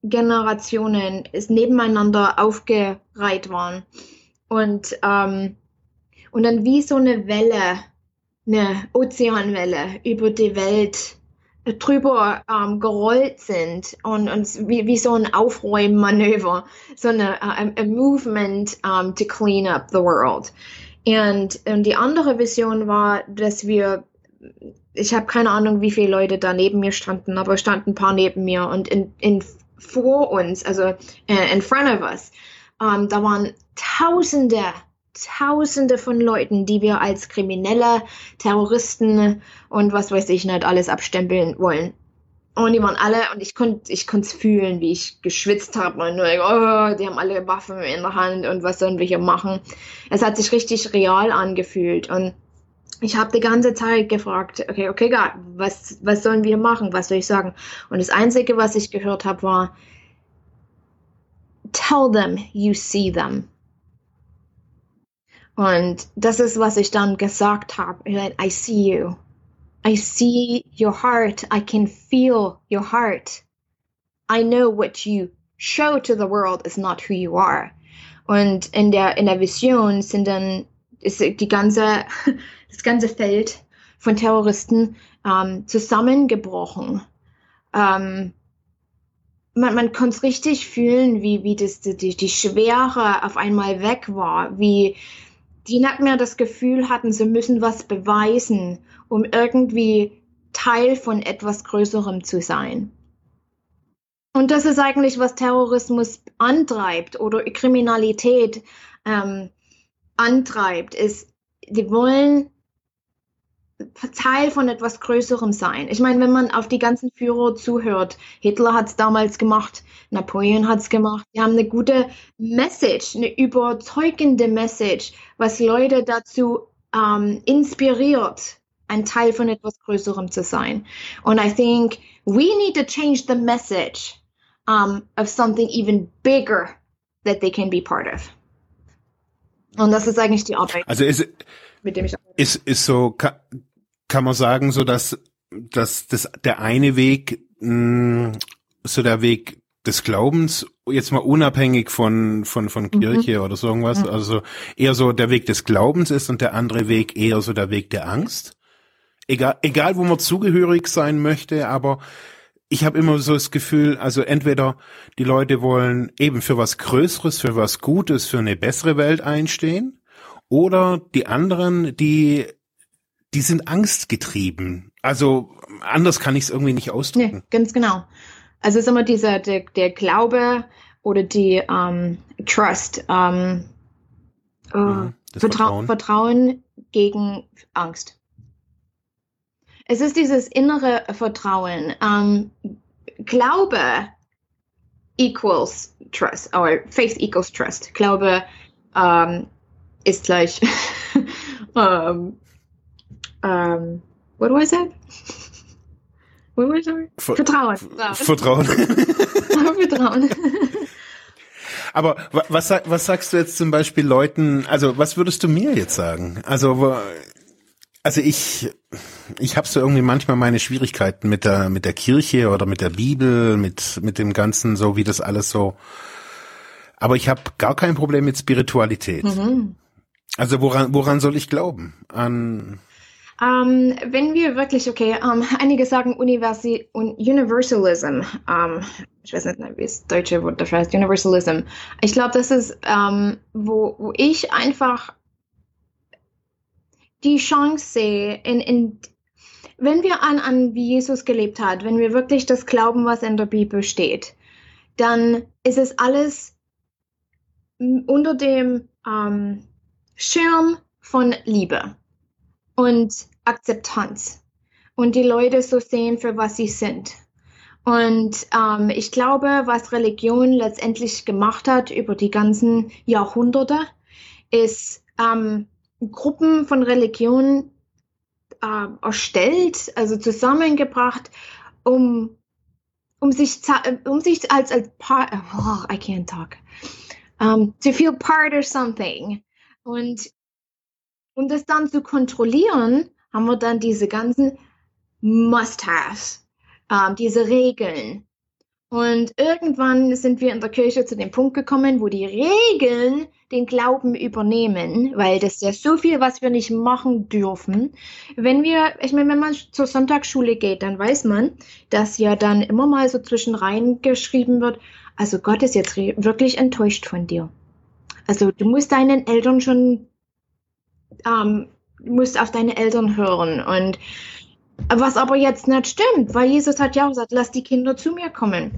Generationen es nebeneinander aufgereiht waren. Und, um, und dann wie so eine Welle, eine Ozeanwelle über die Welt drüber ähm, gerollt sind und, und wie, wie so ein Aufräummanöver, so eine a, a movement um, to clean up the world. Und, und die andere Vision war, dass wir, ich habe keine Ahnung, wie viele Leute da neben mir standen, aber standen ein paar neben mir und in, in vor uns, also uh, in front of us, um, da waren Tausende Tausende von Leuten, die wir als Kriminelle, Terroristen und was weiß ich nicht alles abstempeln wollen. Und die waren alle, und ich konnte ich es fühlen, wie ich geschwitzt habe und nur, oh, die haben alle Waffen in der Hand und was sollen wir hier machen. Es hat sich richtig real angefühlt und ich habe die ganze Zeit gefragt, okay, okay, God, was, was sollen wir machen, was soll ich sagen? Und das Einzige, was ich gehört habe, war, tell them you see them. Und das ist, was ich dann gesagt habe. I see you. I see your heart. I can feel your heart. I know what you show to the world is not who you are. Und in der, in der Vision sind dann, ist die ganze, das ganze Feld von Terroristen ähm, zusammengebrochen. Ähm, man, man konnte richtig fühlen, wie, wie das, die, die Schwere auf einmal weg war, wie, die nicht mehr das Gefühl hatten, sie müssen was beweisen, um irgendwie Teil von etwas Größerem zu sein. Und das ist eigentlich, was Terrorismus antreibt oder Kriminalität ähm, antreibt, ist, die wollen Teil von etwas Größerem sein. Ich meine, wenn man auf die ganzen Führer zuhört, Hitler hat es damals gemacht, Napoleon hat es gemacht, die haben eine gute Message, eine überzeugende Message, was Leute dazu ähm, inspiriert, ein Teil von etwas Größerem zu sein. Und I think we need to change the message um, of something even bigger that they can be part of. Und das ist eigentlich die Arbeit. Also ist, mit dem ich ist ist so kann, kann man sagen so dass dass das der eine Weg mh, mm, so der Weg des Glaubens jetzt mal unabhängig von von von mhm. Kirche mhm. oder so irgendwas mhm. also eher so der Weg des Glaubens ist und der andere Weg eher so der Weg der Angst egal egal wo man zugehörig sein möchte aber ich habe immer so das Gefühl, also entweder die Leute wollen eben für was Größeres, für was Gutes, für eine bessere Welt einstehen, oder die anderen, die, die sind angstgetrieben. Also anders kann ich es irgendwie nicht ausdrücken. Nee, ganz genau. Also ist immer dieser, der, der Glaube oder die ähm, Trust, ähm, uh, mhm, Vertra Vertrauen. Vertrauen gegen Angst. Es ist dieses innere Vertrauen. Ähm, Glaube equals trust, or faith equals trust. Glaube um, ist gleich. um, um, what do I say? What do I say? Vertrauen. Vertrauen. Vertrauen. Aber was, was sagst du jetzt zum Beispiel Leuten, also was würdest du mir jetzt sagen? Also, also ich, ich habe so irgendwie manchmal meine Schwierigkeiten mit der, mit der Kirche oder mit der Bibel, mit, mit dem Ganzen, so wie das alles so. Aber ich habe gar kein Problem mit Spiritualität. Mhm. Also woran, woran soll ich glauben? An ähm, wenn wir wirklich, okay, ähm, einige sagen Universi Universalism, ähm, ich weiß nicht, wie das deutsche Wort dafür heißt, Universalism. Ich glaube, das ist, wo, wo ich einfach die Chance sehe, in, in, wenn wir an, an wie Jesus gelebt hat, wenn wir wirklich das glauben, was in der Bibel steht, dann ist es alles unter dem Schirm von Liebe und Akzeptanz und die Leute so sehen, für was sie sind. Und ähm, ich glaube, was Religion letztendlich gemacht hat über die ganzen Jahrhunderte, ist ähm, Gruppen von Religionen äh, erstellt, also zusammengebracht, um, um sich, um sich als, als part, oh, I can't talk, um, to feel part or something. Und um das dann zu kontrollieren, haben wir dann diese ganzen Must-Haves, um, diese Regeln. Und irgendwann sind wir in der Kirche zu dem Punkt gekommen, wo die Regeln den Glauben übernehmen, weil das ist ja so viel, was wir nicht machen dürfen. Wenn wir, ich meine, wenn man zur Sonntagsschule geht, dann weiß man, dass ja dann immer mal so zwischen geschrieben wird, also Gott ist jetzt wirklich enttäuscht von dir. Also du musst deinen Eltern schon, ähm, musst auf deine Eltern hören und was aber jetzt nicht stimmt, weil Jesus hat ja auch gesagt, lass die Kinder zu mir kommen.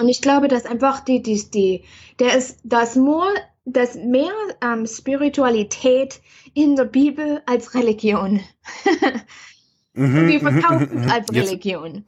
Und ich glaube, dass einfach die, die, die, der ist, das more, das mehr ähm, Spiritualität in der Bibel als Religion. Mhm, Wir mhm, verkaufen mhm, es mhm. als Jetzt- Religion.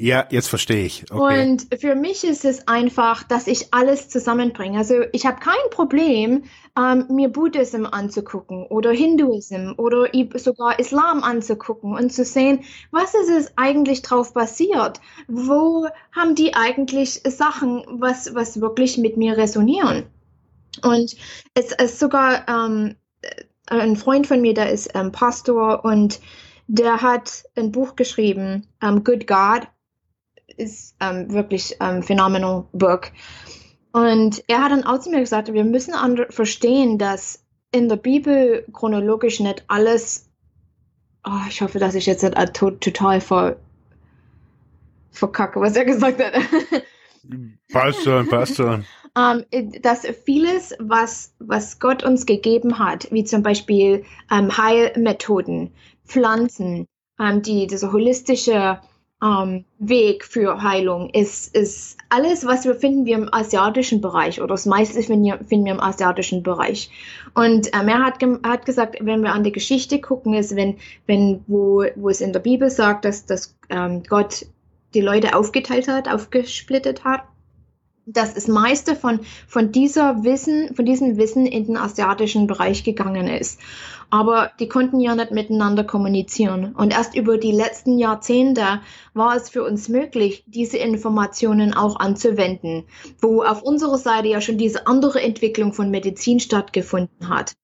Ja, jetzt verstehe ich. Okay. Und für mich ist es einfach, dass ich alles zusammenbringe. Also ich habe kein Problem, ähm, mir Buddhism anzugucken oder Hinduism oder sogar Islam anzugucken und zu sehen, was ist es eigentlich drauf basiert? Wo haben die eigentlich Sachen, was, was wirklich mit mir resonieren? Und es ist sogar ähm, ein Freund von mir, der ist ähm, Pastor und der hat ein Buch geschrieben, ähm, Good God ist ähm, wirklich ähm, phenomenal Book. Und er hat dann auch zu mir gesagt, wir müssen verstehen, dass in der Bibel chronologisch nicht alles, oh, ich hoffe, dass ich jetzt nicht äh, to total ver verkacke, was er gesagt hat. Passt schon, passt schon. ähm, dass vieles, was, was Gott uns gegeben hat, wie zum Beispiel ähm, Heilmethoden, Pflanzen, ähm, die, dieser holistische ähm, Weg für Heilung ist, ist alles, was wir finden wir im asiatischen Bereich oder das meiste finden wir, finden wir im asiatischen Bereich. Und ähm, er hat, hat gesagt, wenn wir an die Geschichte gucken, ist, wenn, wenn wo, wo es in der Bibel sagt, dass, dass ähm, Gott die Leute aufgeteilt hat, aufgesplittet hat, dass das meiste von, von dieser Wissen, von diesem Wissen in den asiatischen Bereich gegangen ist. Aber die konnten ja nicht miteinander kommunizieren. Und erst über die letzten Jahrzehnte war es für uns möglich, diese Informationen auch anzuwenden, wo auf unserer Seite ja schon diese andere Entwicklung von Medizin stattgefunden hat.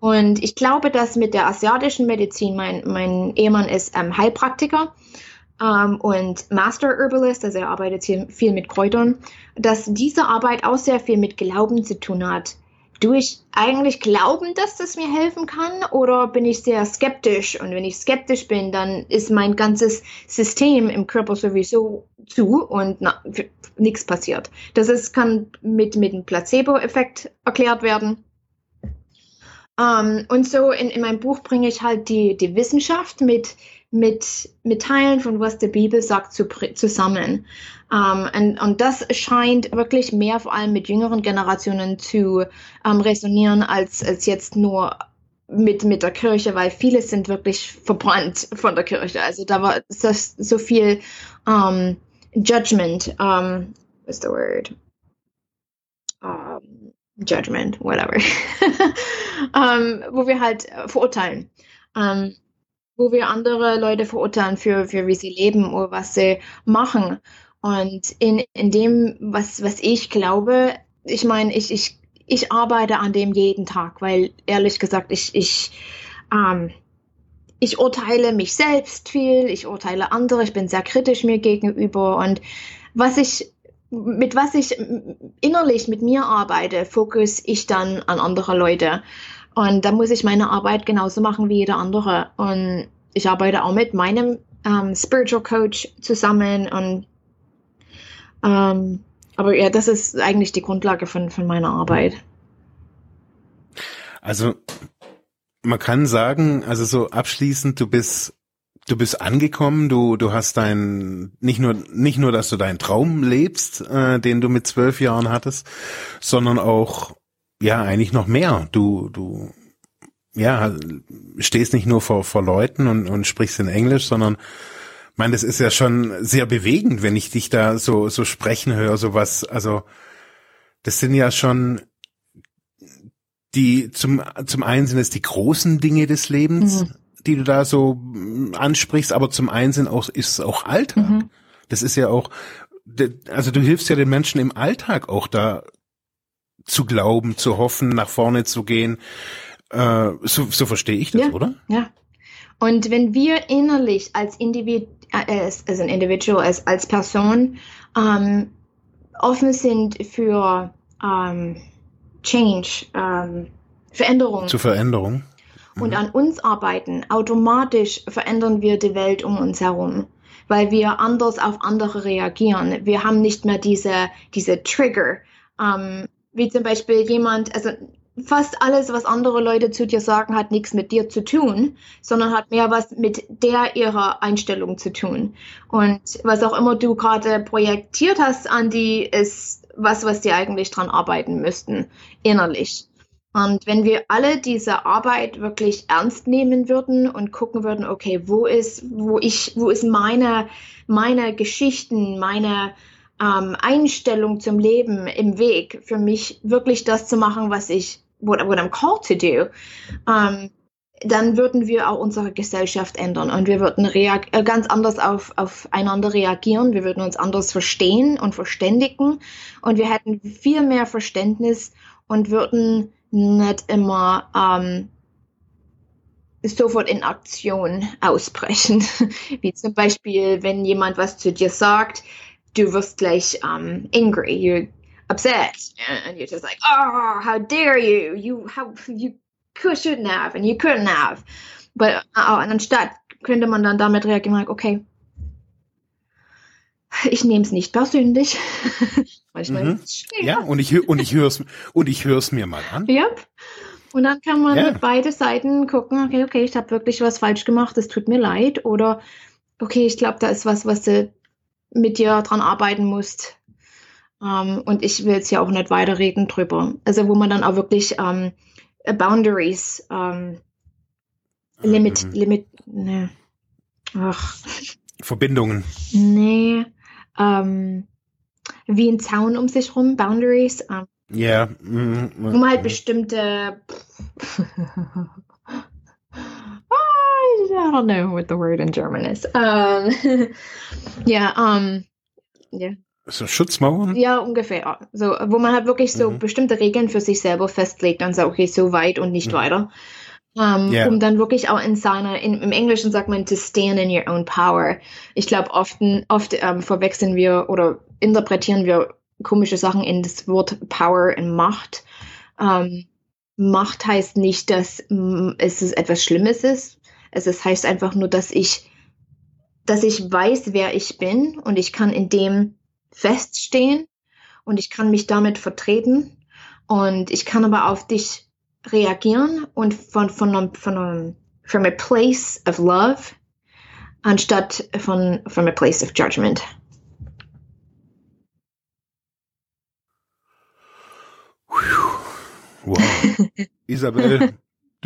Und ich glaube, dass mit der asiatischen Medizin, mein, mein Ehemann ist ähm, Heilpraktiker ähm, und Master Herbalist, also er arbeitet hier viel mit Kräutern, dass diese Arbeit auch sehr viel mit Glauben zu tun hat. Du ich eigentlich glauben, dass das mir helfen kann oder bin ich sehr skeptisch? Und wenn ich skeptisch bin, dann ist mein ganzes System im Körper sowieso zu und nichts passiert. Das ist, kann mit, mit dem Placebo-Effekt erklärt werden. Um, und so in, in meinem Buch bringe ich halt die, die Wissenschaft mit, mit, mit Teilen von was die Bibel sagt zu, zusammen. Um, und, und das scheint wirklich mehr vor allem mit jüngeren Generationen zu um, resonieren als, als jetzt nur mit, mit der Kirche, weil viele sind wirklich verbrannt von der Kirche. Also da war das so viel um, Judgment, um, what's the word? Judgment, whatever. wo wir halt verurteilen. Um, wo wir andere Leute verurteilen für, für wie sie leben oder was sie machen. Und in, in dem, was, was ich glaube, ich meine, ich, ich, ich arbeite an dem jeden Tag, weil ehrlich gesagt, ich, ich, ähm, ich urteile mich selbst viel, ich urteile andere, ich bin sehr kritisch mir gegenüber und was ich, mit was ich innerlich mit mir arbeite, fokus ich dann an andere Leute. Und da muss ich meine Arbeit genauso machen wie jeder andere. Und ich arbeite auch mit meinem ähm, Spiritual Coach zusammen. Und ähm, aber ja, das ist eigentlich die Grundlage von, von meiner Arbeit. Also man kann sagen, also so abschließend, du bist du bist angekommen, du du hast dein nicht nur nicht nur, dass du deinen Traum lebst, äh, den du mit zwölf Jahren hattest, sondern auch ja eigentlich noch mehr. Du du ja stehst nicht nur vor vor Leuten und und sprichst in Englisch, sondern meine, das ist ja schon sehr bewegend, wenn ich dich da so so sprechen höre, sowas. Also das sind ja schon die zum zum einen sind es die großen Dinge des Lebens, Mhm. die du da so mm, ansprichst, aber zum einen sind auch ist es auch Alltag. Mhm. Das ist ja auch also du hilfst ja den Menschen im Alltag auch da zu glauben, zu hoffen, nach vorne zu gehen. Äh, so, so verstehe ich das, ja, oder? Ja. Und wenn wir innerlich als Individu, äh, als, als ein Individual, als, als Person ähm, offen sind für ähm, Change, ähm, Veränderung. Zu Veränderung. Mhm. Und an uns arbeiten, automatisch verändern wir die Welt um uns herum, weil wir anders auf andere reagieren. Wir haben nicht mehr diese, diese Trigger, ähm, wie zum Beispiel jemand, also fast alles, was andere Leute zu dir sagen, hat nichts mit dir zu tun, sondern hat mehr was mit der ihrer Einstellung zu tun. Und was auch immer du gerade projektiert hast an die, ist was, was die eigentlich dran arbeiten müssten, innerlich. Und wenn wir alle diese Arbeit wirklich ernst nehmen würden und gucken würden, okay, wo ist, wo ich, wo ist meine, meine Geschichten, meine ähm, Einstellung zum Leben im Weg für mich wirklich das zu machen, was ich what, what I'm called to do, um, dann würden wir auch unsere Gesellschaft ändern und wir würden äh, ganz anders auf, aufeinander reagieren, wir würden uns anders verstehen und verständigen und wir hätten viel mehr Verständnis und würden nicht immer ähm, sofort in Aktion ausbrechen. Wie zum Beispiel, wenn jemand was zu dir sagt, du wirst gleich um, angry, you upset. And you're just like oh how dare you. You how you could shouldn't have and you couldn't have. But oh, und anstatt könnte man dann damit reagieren like, okay. Ich nehme es nicht persönlich. Manchmal mhm. ja und ich und ich höre es und ich höre es mir mal an. Ja yep. und dann kann man mit beide Seiten gucken okay okay ich habe wirklich was falsch gemacht es tut mir leid. Oder okay ich glaube da ist was was du mit dir dran arbeiten musst ähm, und ich will jetzt ja auch nicht weiterreden drüber. Also wo man dann auch wirklich ähm, Boundaries, ähm, Limit, mhm. Limit, ne. Ach. Verbindungen. Nee. Um, wie ein Zaun um sich rum, Boundaries. Ja. Yeah. Mm, wo man halt bestimmte I don't know what the word in German is. Um, yeah, um, yeah. So Schutzmauern? Ja, ungefähr. So, wo man halt wirklich so mhm. bestimmte Regeln für sich selber festlegt und sagt, okay, so weit und nicht mhm. weiter. Um, yeah. Um dann wirklich auch in seiner, in, im Englischen sagt man, to stand in your own power. Ich glaube, oft, oft um, verwechseln wir oder interpretieren wir komische Sachen in das Wort Power und Macht. Um, Macht heißt nicht, dass es etwas Schlimmes ist. Es ist, heißt einfach nur, dass ich, dass ich weiß, wer ich bin und ich kann in dem feststehen und ich kann mich damit vertreten und ich kann aber auf dich reagieren und von, von, einem, von einem, from a place of love anstatt von from a place of judgment. Wow. Isabel,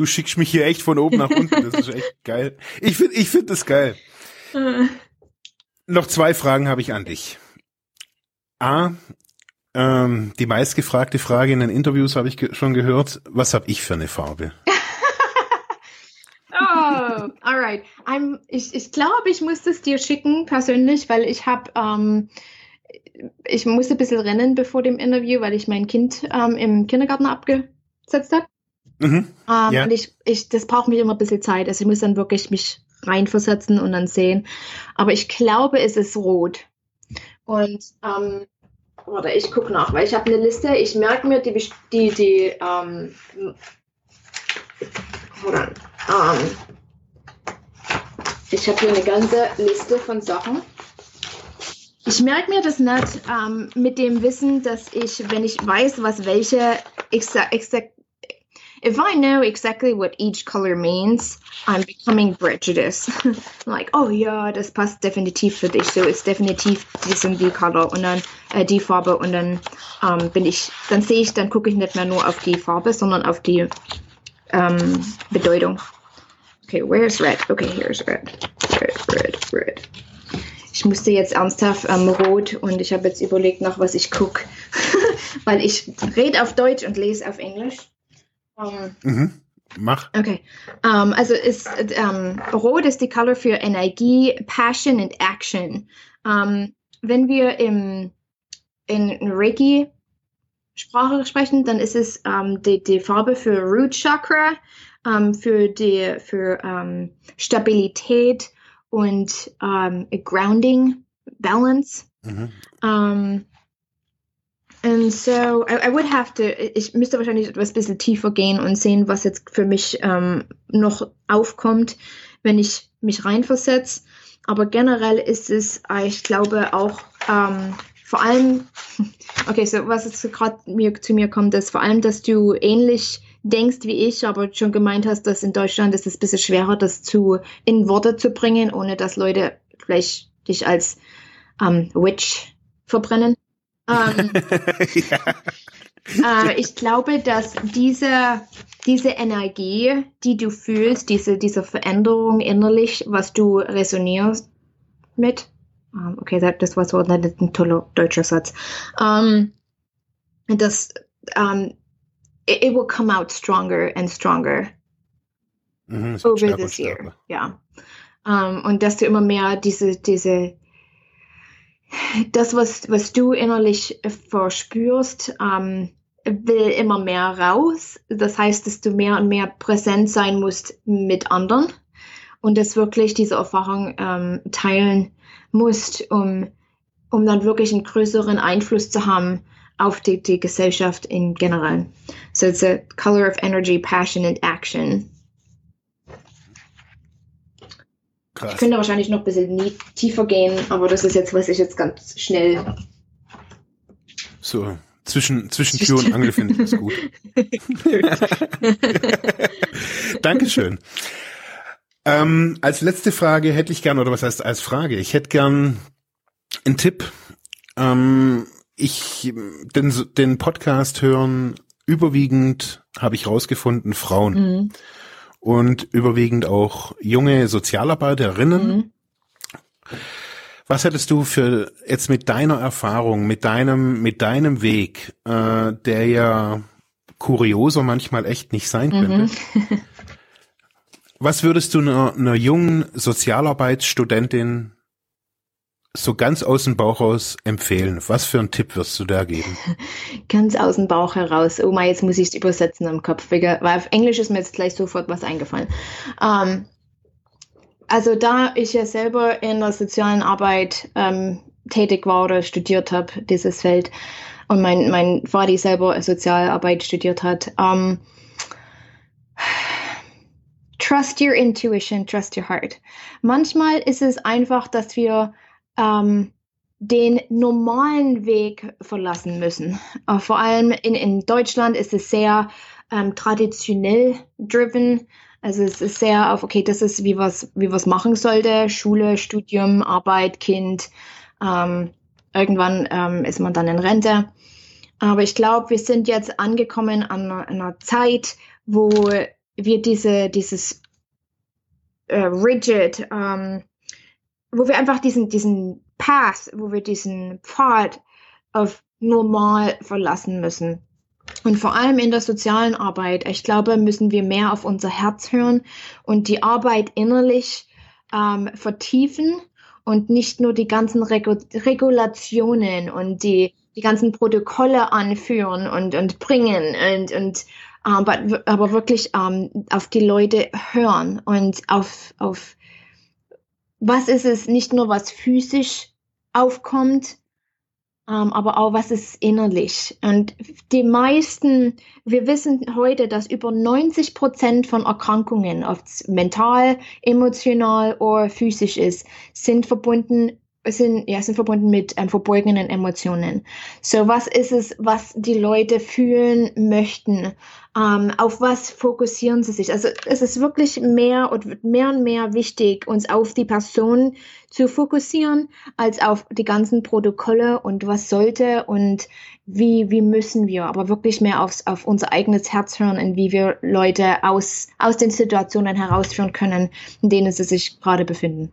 du schickst mich hier echt von oben nach unten. Das ist echt geil. Ich finde ich finde das geil. Noch zwei Fragen habe ich an dich. A, ähm, die meistgefragte Frage in den Interviews habe ich ge schon gehört. Was habe ich für eine Farbe? oh, alright. I'm, ich ich glaube, ich muss es dir schicken persönlich, weil ich habe, ähm, ich musste ein bisschen rennen bevor dem Interview, weil ich mein Kind ähm, im Kindergarten abgesetzt habe. Mhm, ähm, ja. Und ich, ich, das braucht mich immer ein bisschen Zeit. Also ich muss dann wirklich mich reinversetzen und dann sehen. Aber ich glaube, es ist rot. Und ähm, warte, ich gucke nach, weil ich habe eine Liste. Ich merke mir die, die, die, ähm, ähm, ich habe hier eine ganze Liste von Sachen. Ich merke mir das nicht ähm, mit dem Wissen, dass ich, wenn ich weiß, was welche exakt, exakt if I know exactly what each color means, I'm becoming prejudiced. like, oh ja, das passt definitiv für dich. So ist definitiv dies und die Color und dann äh, die Farbe und dann ähm, bin ich, dann sehe ich, dann gucke ich nicht mehr nur auf die Farbe, sondern auf die ähm, Bedeutung. Okay, where's red? Okay, here's red. Red, red, red. Ich musste jetzt ernsthaft ähm, rot und ich habe jetzt überlegt, nach was ich gucke. Weil ich rede auf Deutsch und lese auf Englisch. Mhm. Mach. Okay. Um, also ist um, Rot ist die Color für Energie, Passion und Action. Um, wenn wir im, in Reiki Sprache sprechen, dann ist es die, die Farbe für Root Chakra, für die für Stabilität und Grounding, Balance. Mhm. And so I, I, would have to, ich müsste wahrscheinlich etwas bisschen tiefer gehen und sehen, was jetzt für mich ähm, noch aufkommt, wenn ich mich reinversetze. Aber generell ist es, äh, ich glaube auch ähm, vor allem, okay, so was jetzt gerade mir zu mir kommt, ist vor allem, dass du ähnlich denkst wie ich, aber schon gemeint hast, dass in Deutschland ist es ein bisschen schwerer, das zu in Worte zu bringen, ohne dass Leute vielleicht dich als ähm, Witch verbrennen. Ähm, ja. äh, ich glaube, dass diese, diese Energie, die du fühlst, diese, diese Veränderung innerlich, was du resonierst mit, um, okay, das war so ein toller deutscher Satz, um, das, um, it, it, will come out stronger and stronger mhm, over this year. Ja. Um, und dass du immer mehr diese, diese, das, was, was du innerlich verspürst, um, will immer mehr raus. Das heißt, dass du mehr und mehr präsent sein musst mit anderen und das wirklich diese Erfahrung ähm, teilen musst, um, um dann wirklich einen größeren Einfluss zu haben auf die, die Gesellschaft in generell. So it's a color of energy, passion and action. Krass. Ich könnte wahrscheinlich noch ein bisschen tiefer gehen, aber das ist jetzt, was ich jetzt ganz schnell. So, zwischen, zwischen Tür und Angel finde ich das gut. Dankeschön. Ähm, als letzte Frage hätte ich gern, oder was heißt als Frage? Ich hätte gern einen Tipp. Ähm, ich, den, den Podcast hören überwiegend, habe ich rausgefunden, Frauen. Mhm. Und überwiegend auch junge Sozialarbeiterinnen. Mhm. Was hättest du für jetzt mit deiner Erfahrung, mit deinem, mit deinem Weg, äh, der ja kurioser manchmal echt nicht sein könnte, mhm. Was würdest du einer, einer jungen Sozialarbeitsstudentin so ganz aus dem Bauch raus empfehlen? Was für einen Tipp wirst du da geben? Ganz aus dem Bauch heraus. Oh mein, jetzt muss ich es übersetzen im Kopf, weil auf Englisch ist mir jetzt gleich sofort was eingefallen. Um, also da ich ja selber in der sozialen Arbeit ähm, tätig war oder studiert habe, dieses Feld, und mein, mein Vati selber Sozialarbeit studiert hat, ähm, Trust your intuition, trust your heart. Manchmal ist es einfach, dass wir ähm, den normalen Weg verlassen müssen. Äh, vor allem in, in Deutschland ist es sehr ähm, traditionell driven. Also es ist sehr auf, okay, das ist, wie was, wie was machen sollte. Schule, Studium, Arbeit, Kind. Ähm, irgendwann ähm, ist man dann in Rente. Aber ich glaube, wir sind jetzt angekommen an einer, Zeit, wo wir diese, dieses äh, rigid, ähm, wo wir einfach diesen, diesen Path, wo wir diesen Pfad auf normal verlassen müssen. Und vor allem in der sozialen Arbeit, ich glaube, müssen wir mehr auf unser Herz hören und die Arbeit innerlich ähm, vertiefen und nicht nur die ganzen Regu Regulationen und die, die ganzen Protokolle anführen und, und bringen und, und aber, ähm, aber wirklich um, ähm, auf die Leute hören und auf, auf was ist es, nicht nur was physisch aufkommt, ähm, aber auch was ist innerlich. Und die meisten, wir wissen heute, dass über 90 Prozent von Erkrankungen, ob mental, emotional oder physisch ist, sind verbunden sind, ja, sind verbunden mit ähm, verborgenen Emotionen. So, was ist es, was die Leute fühlen möchten? Ähm, auf was fokussieren sie sich? Also, es ist wirklich mehr und wird mehr und mehr wichtig, uns auf die Person zu fokussieren, als auf die ganzen Protokolle und was sollte und wie, wie müssen wir, aber wirklich mehr aufs, auf unser eigenes Herz hören und wie wir Leute aus, aus den Situationen herausführen können, in denen sie sich gerade befinden.